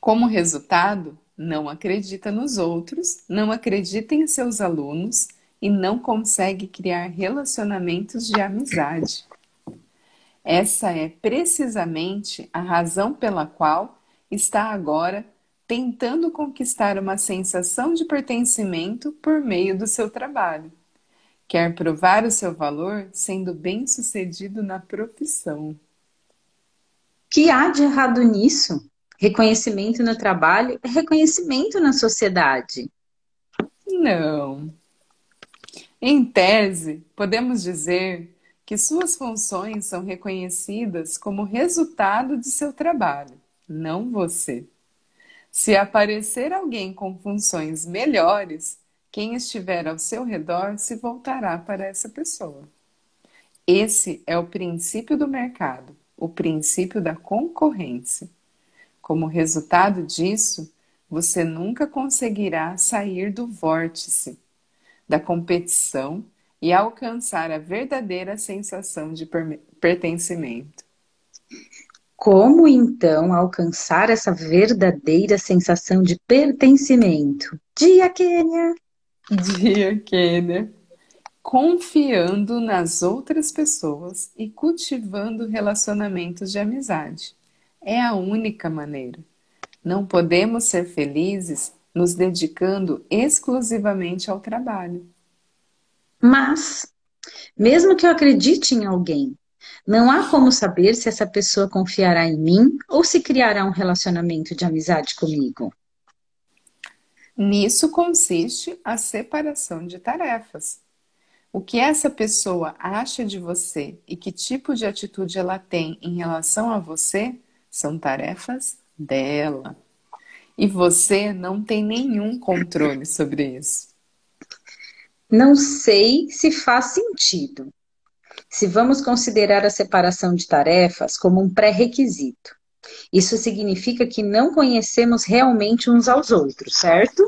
Como resultado, não acredita nos outros, não acredita em seus alunos e não consegue criar relacionamentos de amizade. Essa é precisamente a razão pela qual está agora tentando conquistar uma sensação de pertencimento por meio do seu trabalho. Quer provar o seu valor sendo bem-sucedido na profissão. Que há de errado nisso? Reconhecimento no trabalho é reconhecimento na sociedade. Não. Em tese, podemos dizer que suas funções são reconhecidas como resultado de seu trabalho, não você. Se aparecer alguém com funções melhores, quem estiver ao seu redor se voltará para essa pessoa. Esse é o princípio do mercado, o princípio da concorrência. Como resultado disso, você nunca conseguirá sair do vórtice da competição e alcançar a verdadeira sensação de pertencimento. Como então alcançar essa verdadeira sensação de pertencimento? Dia Quênia! Dia Quênia! Confiando nas outras pessoas e cultivando relacionamentos de amizade. É a única maneira. Não podemos ser felizes nos dedicando exclusivamente ao trabalho. Mas, mesmo que eu acredite em alguém, não há como saber se essa pessoa confiará em mim ou se criará um relacionamento de amizade comigo. Nisso consiste a separação de tarefas. O que essa pessoa acha de você e que tipo de atitude ela tem em relação a você são tarefas dela. E você não tem nenhum controle sobre isso. Não sei se faz sentido. Se vamos considerar a separação de tarefas como um pré-requisito. Isso significa que não conhecemos realmente uns aos outros, certo?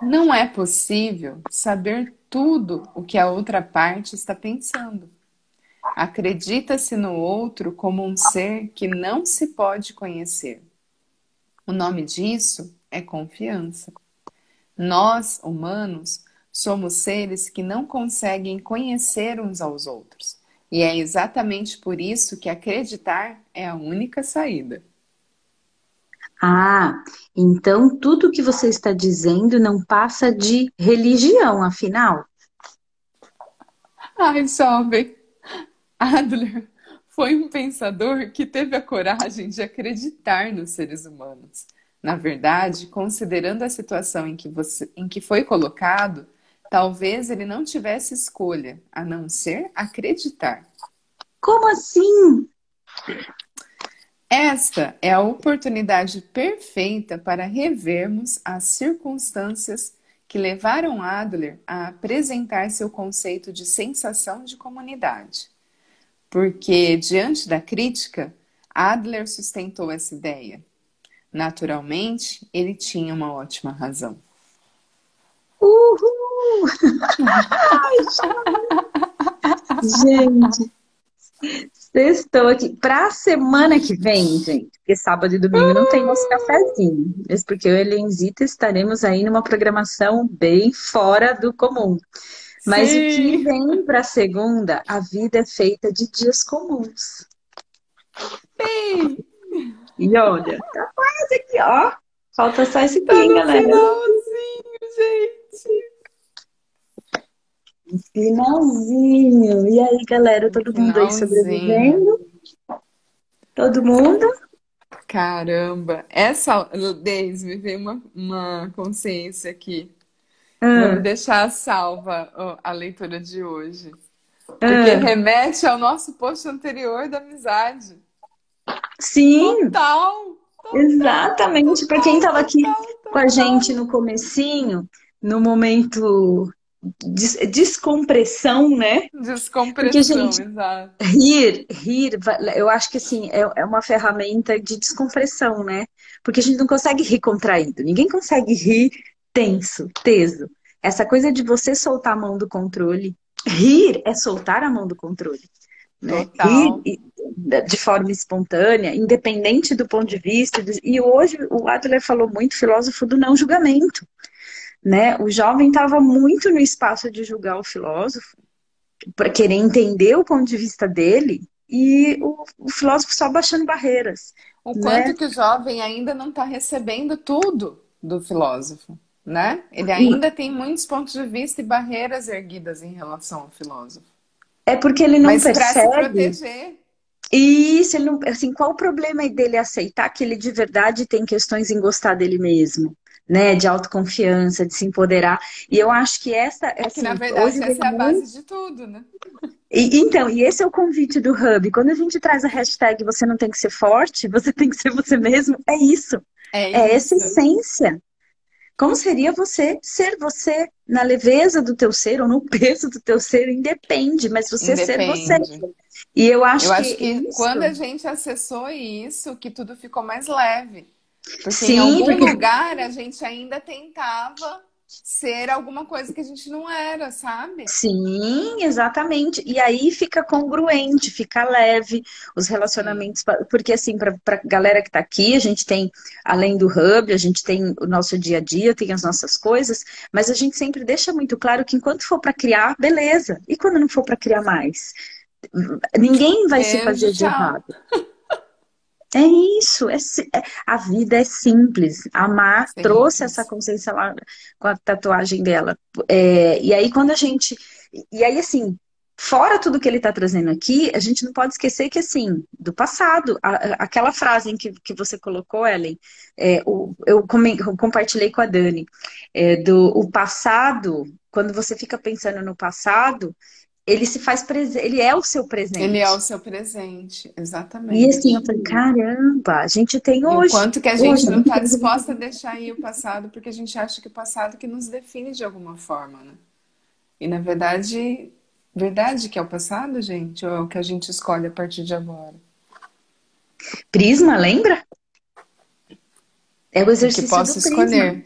Não é possível saber tudo o que a outra parte está pensando. Acredita-se no outro como um ser que não se pode conhecer. O nome disso é confiança. Nós, humanos, somos seres que não conseguem conhecer uns aos outros. E é exatamente por isso que acreditar é a única saída. Ah, então tudo que você está dizendo não passa de religião, afinal? Ai, jovem, Adler foi um pensador que teve a coragem de acreditar nos seres humanos. Na verdade, considerando a situação em que, você, em que foi colocado, talvez ele não tivesse escolha a não ser acreditar. Como assim? Esta é a oportunidade perfeita para revermos as circunstâncias que levaram Adler a apresentar seu conceito de sensação de comunidade. Porque, diante da crítica, Adler sustentou essa ideia. Naturalmente, ele tinha uma ótima razão. Uhul! Gente, Estou aqui. Para a semana que vem, gente, porque sábado e domingo não tem nosso cafezinho. Mas porque eu e a Helenzita estaremos aí numa programação bem fora do comum. Mas Sim. o que vem para segunda, a vida é feita de dias comuns. Sim. E olha, tá quase aqui, ó. Falta só esse tá aqui, galera. Finalzinho, gente. Finalzinho. E aí, galera, todo mundo aí sobrevivendo? Todo mundo? Caramba, essa, Deise, me veio uma, uma consciência aqui. Ah. Vamos deixar salva a leitura de hoje. Porque ah. remete ao nosso post anterior da amizade. Sim. Total. total Exatamente. Para quem estava aqui total, com a gente no comecinho, no momento descompressão, né? Descompressão, gente, exato. Rir, rir, eu acho que assim, é, é uma ferramenta de descompressão, né? Porque a gente não consegue rir contraído, ninguém consegue rir tenso, teso. Essa coisa de você soltar a mão do controle, rir é soltar a mão do controle. Né? Rir de forma espontânea, independente do ponto de vista. E hoje o Adler falou muito, filósofo do não julgamento né? O jovem estava muito no espaço de julgar o filósofo, para querer entender o ponto de vista dele, e o, o filósofo só baixando barreiras. O né? quanto que o jovem ainda não está recebendo tudo do filósofo, né? Ele ainda tem muitos pontos de vista e barreiras erguidas em relação ao filósofo. É porque ele não Mas percebe. Se proteger. Isso, ele não, assim, qual o problema dele aceitar que ele de verdade tem questões em gostar dele mesmo? Né, de autoconfiança, de se empoderar. E eu acho que essa é assim, que, na verdade essa é a base de tudo, né? E, então, e esse é o convite do Hub. Quando a gente traz a hashtag você não tem que ser forte, você tem que ser você mesmo, é isso. É, é essa essência. Como seria você ser você na leveza do teu ser ou no peso do teu ser? Independe, mas você Independe. ser você. E eu acho eu que, acho que isso... quando a gente acessou isso, que tudo ficou mais leve. Porque Sim, em algum porque... lugar a gente ainda tentava ser alguma coisa que a gente não era, sabe? Sim, exatamente. E aí fica congruente, fica leve os relacionamentos, porque assim, para a galera que está aqui, a gente tem, além do hub, a gente tem o nosso dia a dia, tem as nossas coisas, mas a gente sempre deixa muito claro que enquanto for para criar, beleza. E quando não for para criar mais? Ninguém vai se fazer de errado. É isso, é, é, a vida é simples. A Mar trouxe essa consciência lá com a tatuagem dela. É, e aí, quando a gente. E aí, assim, fora tudo que ele está trazendo aqui, a gente não pode esquecer que, assim, do passado, a, aquela frase em que, que você colocou, Ellen, é, o, eu, eu, compartilhei com a Dani, é, do o passado, quando você fica pensando no passado, ele se faz presente, ele é o seu presente. Ele é o seu presente, exatamente. E assim, eu falei, caramba, a gente tem hoje. E o quanto que a gente hoje, não está disposta a deixar aí o passado, porque a gente acha que o passado que nos define de alguma forma, né? E na verdade, verdade que é o passado, gente, ou é o que a gente escolhe a partir de agora? Prisma, lembra? É o exercício que posso escolher.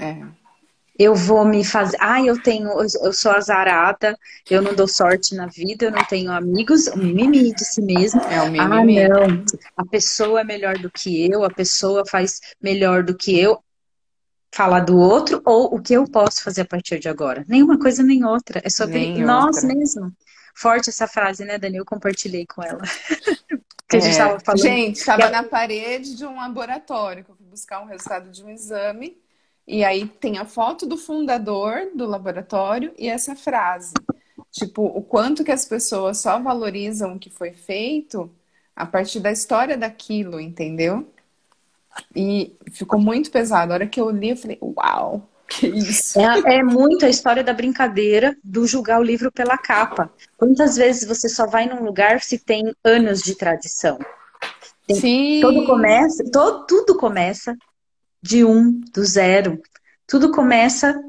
É eu vou me fazer. Ah, eu tenho, eu sou azarada, eu não dou sorte na vida, eu não tenho amigos, o mimimi de si mesmo. É o mimimi. Ah, não, a pessoa é melhor do que eu, a pessoa faz melhor do que eu. Falar do outro ou o que eu posso fazer a partir de agora. Nenhuma coisa nem outra. É sobre nem nós mesmos. Forte essa frase, né, Dani? Eu compartilhei com ela. que a gente estava é. falando. Gente, estava na parede de um laboratório que eu fui buscar um resultado de um exame. E aí tem a foto do fundador do laboratório e essa frase. Tipo, o quanto que as pessoas só valorizam o que foi feito a partir da história daquilo, entendeu? E ficou muito pesado. A hora que eu li, eu falei, uau, que isso. É, é muito a história da brincadeira do julgar o livro pela capa. Quantas vezes você só vai num lugar se tem anos de tradição? Tem, Sim. Todo começa, todo, tudo começa de um, do zero. Tudo começa.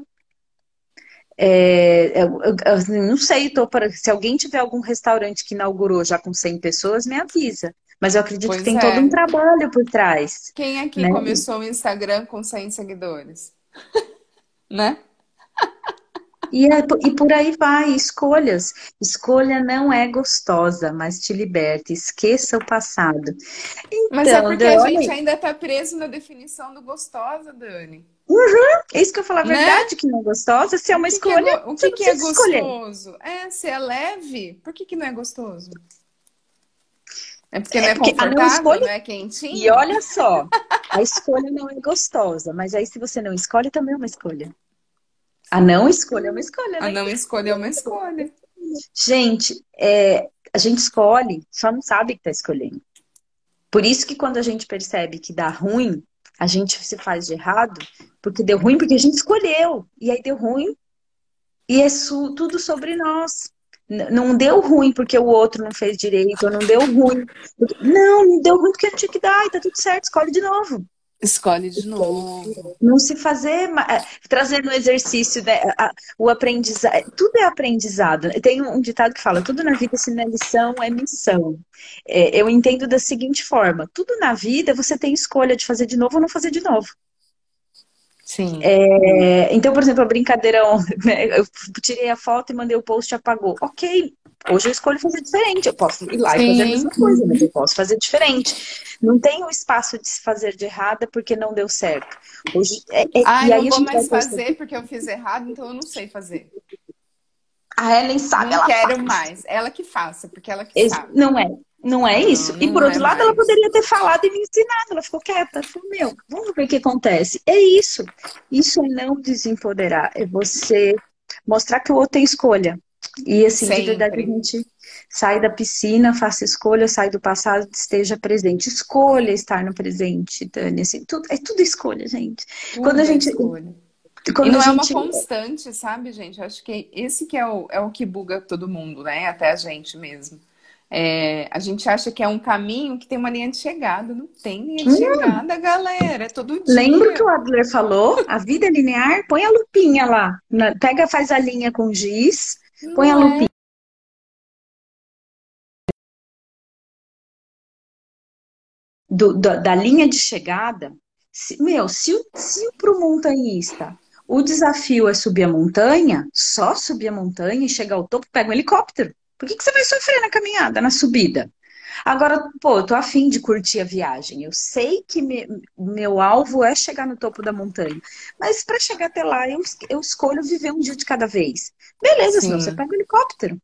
É, eu, eu, eu, não sei, tô para, se alguém tiver algum restaurante que inaugurou já com 100 pessoas, me avisa. Mas eu acredito pois que tem é. todo um trabalho por trás. Quem aqui né? começou o Instagram com 100 seguidores? né? E, é, e por aí vai, escolhas. Escolha não é gostosa, mas te liberta. Esqueça o passado. Então, mas é porque Dani... a gente ainda está preso na definição do gostosa, Dani. Uhum, é isso que eu falo, a né? verdade que não é gostosa, se é uma que escolha. Que é, o que, que é gostoso? Escolher. É, se é leve, por que, que não é gostoso? É porque não é, é confortável, não, escolhe... não é quentinho? E olha só, a escolha não é gostosa, mas aí se você não escolhe, também é uma escolha. A não escolha é uma escolha, né? A não escolha é uma escolha. Gente, é, a gente escolhe, só não sabe que está escolhendo. Por isso que quando a gente percebe que dá ruim, a gente se faz de errado, porque deu ruim porque a gente escolheu. E aí deu ruim. E é tudo sobre nós. Não deu ruim porque o outro não fez direito, ou não deu ruim. Não, não deu ruim porque não tinha que dar, e tá tudo certo, escolhe de novo. Escolhe de novo. Não se fazer, é, trazer no exercício né, o aprendizado. Tudo é aprendizado. Tem um ditado que fala: tudo na vida, se não é lição, é missão. É, eu entendo da seguinte forma: tudo na vida você tem escolha de fazer de novo ou não fazer de novo. Sim. É, então, por exemplo, a brincadeira né, eu tirei a foto e mandei o post e apagou. Ok, hoje eu escolho fazer diferente. Eu posso ir lá Sim. e fazer a mesma coisa, mas eu posso fazer diferente. Não tem o espaço de se fazer de errada porque não deu certo. Hoje, é, é, ah, eu não vou mais fazer porque eu fiz errado, então eu não sei fazer. A Ellen sabe, não ela quero faz. mais. Ela que faça, porque ela que Esse, sabe. Não é. Não é isso. Não, e por outro é lado, mais. ela poderia ter falado e me ensinado. Ela ficou quieta. Falou, meu, vamos ver o que acontece. É isso. Isso é não desempoderar. É você mostrar que o outro tem escolha. E assim, Sempre. de verdade, a gente sai da piscina, faça escolha, sai do passado, esteja presente. Escolha estar no presente, Dani. Assim, tudo, é tudo escolha, gente. Tudo Quando a é gente. Escolha. Quando e não é gente... uma constante, sabe, gente? Acho que esse que é o, é o que buga todo mundo, né? Até a gente mesmo. É, a gente acha que é um caminho que tem uma linha de chegada. Não tem linha de hum. chegada, galera. É todo dia. Lembra que o Adler falou? A vida é linear? Põe a lupinha lá. Pega, faz a linha com giz, não põe a é. lupinha. Do, da, da, linha de chegada, se, meu, se, se para o montanhista o desafio é subir a montanha, só subir a montanha e chegar ao topo, pega um helicóptero. Por que, que você vai sofrer na caminhada, na subida? Agora, pô, eu tô afim de curtir a viagem. Eu sei que me, meu alvo é chegar no topo da montanha. Mas para chegar até lá, eu, eu escolho viver um dia de cada vez. Beleza, Sim. senão você pega o helicóptero.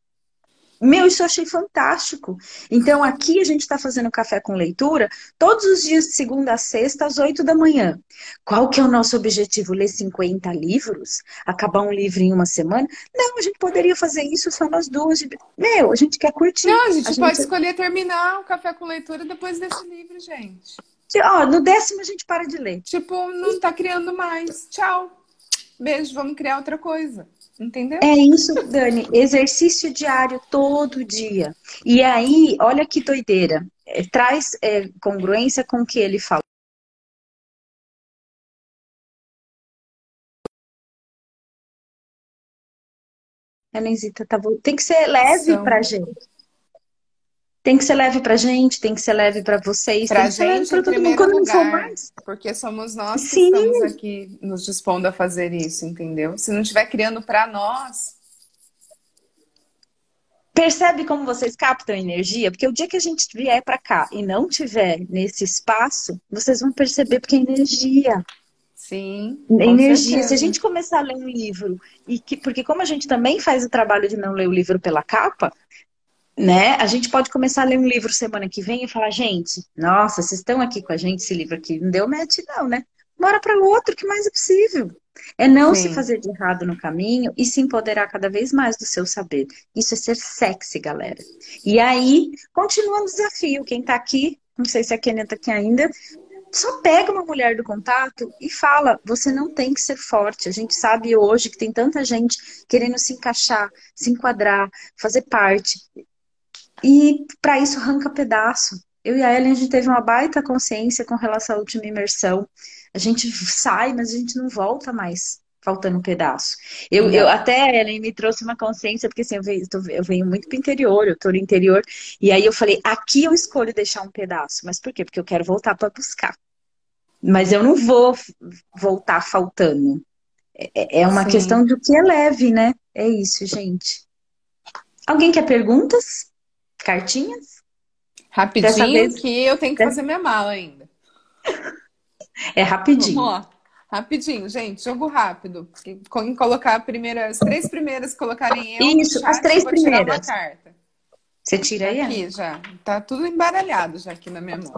Meu, isso eu achei fantástico. Então, aqui a gente está fazendo café com leitura todos os dias de segunda a sexta, às oito da manhã. Qual que é o nosso objetivo? Ler 50 livros? Acabar um livro em uma semana? Não, a gente poderia fazer isso só nós duas. Meu, a gente quer curtir. Não, a gente, a gente pode escolher terminar o café com leitura depois desse livro, gente. Ó, no décimo a gente para de ler. Tipo, não tá criando mais. Tchau. Beijo, vamos criar outra coisa. Entendeu? É isso, Dani. Exercício diário todo dia. E aí, olha que doideira. É, traz é, congruência com o que ele falou. Helenzita, tá... tem que ser leve São... pra gente. Tem que ser leve pra gente, tem que ser leve para vocês, pra tem que ser leve pra todo mundo quando lugar, não for mais. Porque somos nós que Sim. estamos aqui nos dispondo a fazer isso, entendeu? Se não estiver criando para nós. Percebe como vocês captam energia? Porque o dia que a gente vier para cá e não tiver nesse espaço, vocês vão perceber porque é energia. Sim. Energia. Certeza. Se a gente começar a ler um livro, e que, porque como a gente também faz o trabalho de não ler o livro pela capa, né? A gente pode começar a ler um livro semana que vem e falar, gente, nossa, vocês estão aqui com a gente, esse livro aqui não deu match, não, né? Bora para outro, que mais é possível. É não Sim. se fazer de errado no caminho e se empoderar cada vez mais do seu saber. Isso é ser sexy, galera. E aí, continua no desafio. Quem tá aqui, não sei se a Kenia tá aqui ainda, só pega uma mulher do contato e fala: você não tem que ser forte. A gente sabe hoje que tem tanta gente querendo se encaixar, se enquadrar, fazer parte. E para isso arranca pedaço. Eu e a Ellen, a gente teve uma baita consciência com relação à última imersão. A gente sai, mas a gente não volta mais faltando um pedaço. Eu, eu até a Ellen me trouxe uma consciência, porque assim, eu venho, eu venho muito pro interior, eu tô no interior, e aí eu falei, aqui eu escolho deixar um pedaço. Mas por quê? Porque eu quero voltar para buscar. Mas eu não vou voltar faltando. É, é uma Sim. questão do que é leve, né? É isso, gente. Alguém quer perguntas? Cartinhas? Rapidinho vez... que eu tenho que fazer minha mala ainda. É rapidinho. Vamos lá. Rapidinho, gente, jogo rápido. Quem colocar primeira, as três primeiras colocarem eu. Isso, chat, as três primeiras. Você tira aí? Aqui já. Tá tudo embaralhado já aqui na minha mão.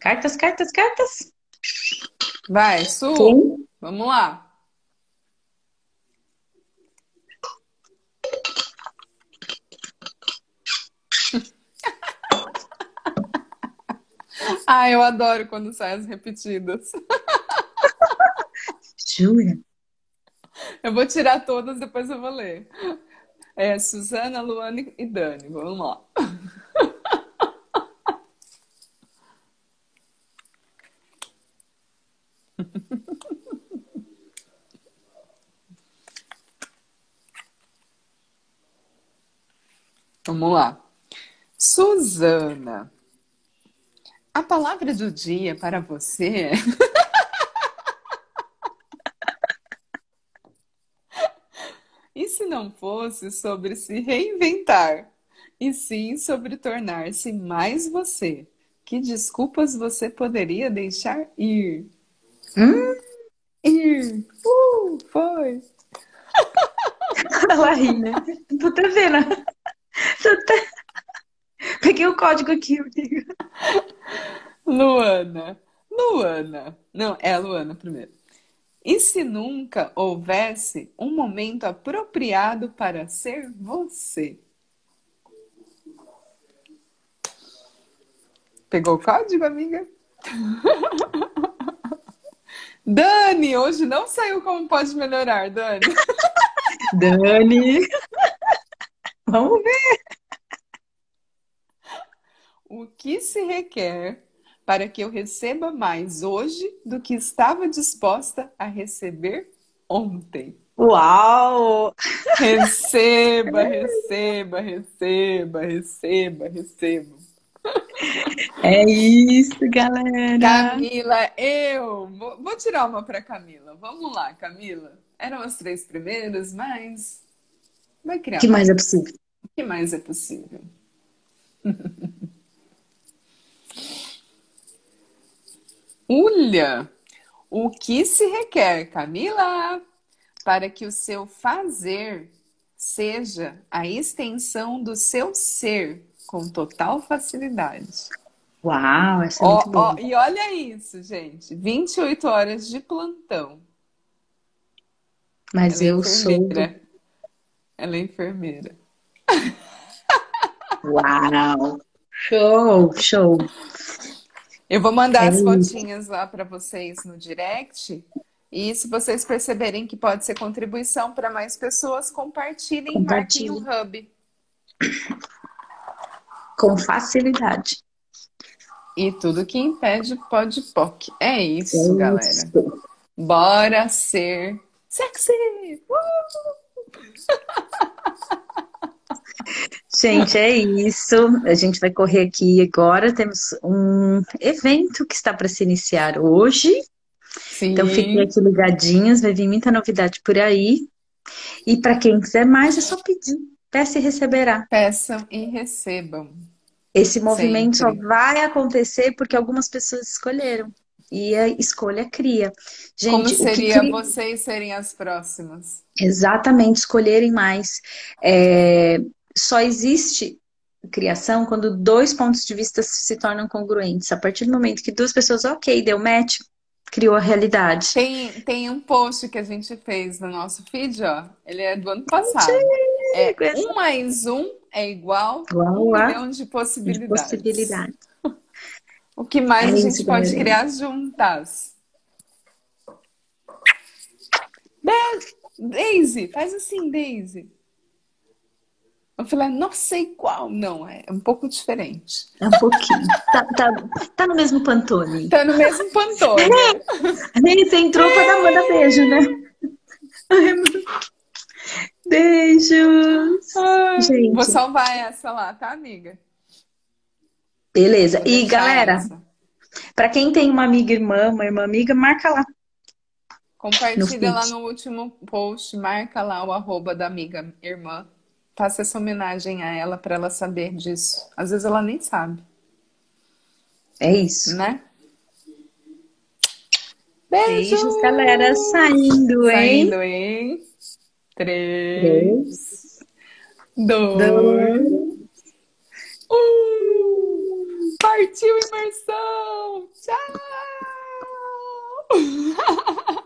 Cartas, cartas, cartas. Vai, Su. Sim. Vamos lá. Ah, eu adoro quando saem as repetidas. Jura? Eu vou tirar todas, depois eu vou ler. É Suzana, Luane e Dani. Vamos lá. Vamos lá. Suzana. A palavra do dia para você é. e se não fosse sobre se reinventar, e sim sobre tornar-se mais você? Que desculpas você poderia deixar ir? Hum? Ir. Uh, foi. Ela ri, né? Tô até vendo. Tô até... Peguei o código aqui, amiga. Luana. Luana. Não, é a Luana primeiro. E se nunca houvesse um momento apropriado para ser você? Pegou o código, amiga? Dani, hoje não saiu como pode melhorar, Dani. Dani. Vamos ver. O que se requer para que eu receba mais hoje do que estava disposta a receber ontem. Uau! Receba, receba, receba, receba, receba. É isso, galera. Camila, eu vou, vou tirar uma para Camila. Vamos lá, Camila. Eram as três primeiras, mas vai criar. O que mais é possível? O que mais é possível? Ulha, o que se requer, Camila, para que o seu fazer seja a extensão do seu ser com total facilidade? Uau, essa é muito boa. e olha isso, gente. 28 horas de plantão. Mas Ela é eu é sou. Ela é enfermeira. Uau! Show, show. Eu vou mandar é as fotinhas lá para vocês no direct E se vocês perceberem que pode ser contribuição para mais pessoas, compartilhem e marquem o Hub. Com facilidade. E tudo que impede pode POC. É isso, é galera. Isso. Bora ser sexy! Uh! Gente, é isso. A gente vai correr aqui agora. Temos um evento que está para se iniciar hoje. Sim. Então fiquem aqui ligadinhos, vai vir muita novidade por aí. E para quem quiser mais, é só pedir. Peça e receberá. Peçam e recebam. Esse movimento Sempre. só vai acontecer porque algumas pessoas escolheram. E a escolha cria. Gente, Como seria cria... vocês serem as próximas? Exatamente, escolherem mais. É... Só existe criação quando dois pontos de vista se tornam congruentes. A partir do momento que duas pessoas, ok, deu match, criou a realidade. Tem, tem um post que a gente fez no nosso feed, ó. Ele é do ano passado. É, um mais um é igual a um milhão de possibilidades. De possibilidades. o que mais é a gente pode mesmo. criar juntas? Daisy, faz assim, Daisy. Eu falei, não sei qual. Não, é um pouco diferente. É um pouquinho. tá, tá, tá no mesmo pantone. Tá no mesmo pantone. É, você entrou pra dar manda beijo, né? Beijos! Ai, Gente. Vou salvar essa lá, tá, amiga? Beleza. e, galera, para quem tem uma amiga irmã, uma irmã amiga, marca lá. Compartilha no lá no último post, marca lá o arroba da amiga irmã faça essa homenagem a ela para ela saber disso. Às vezes ela nem sabe. É isso. Né? Beijos, Beijos galera. Saindo, hein? Saindo, hein? Três. Três dois. dois. Uh, partiu imersão! Tchau!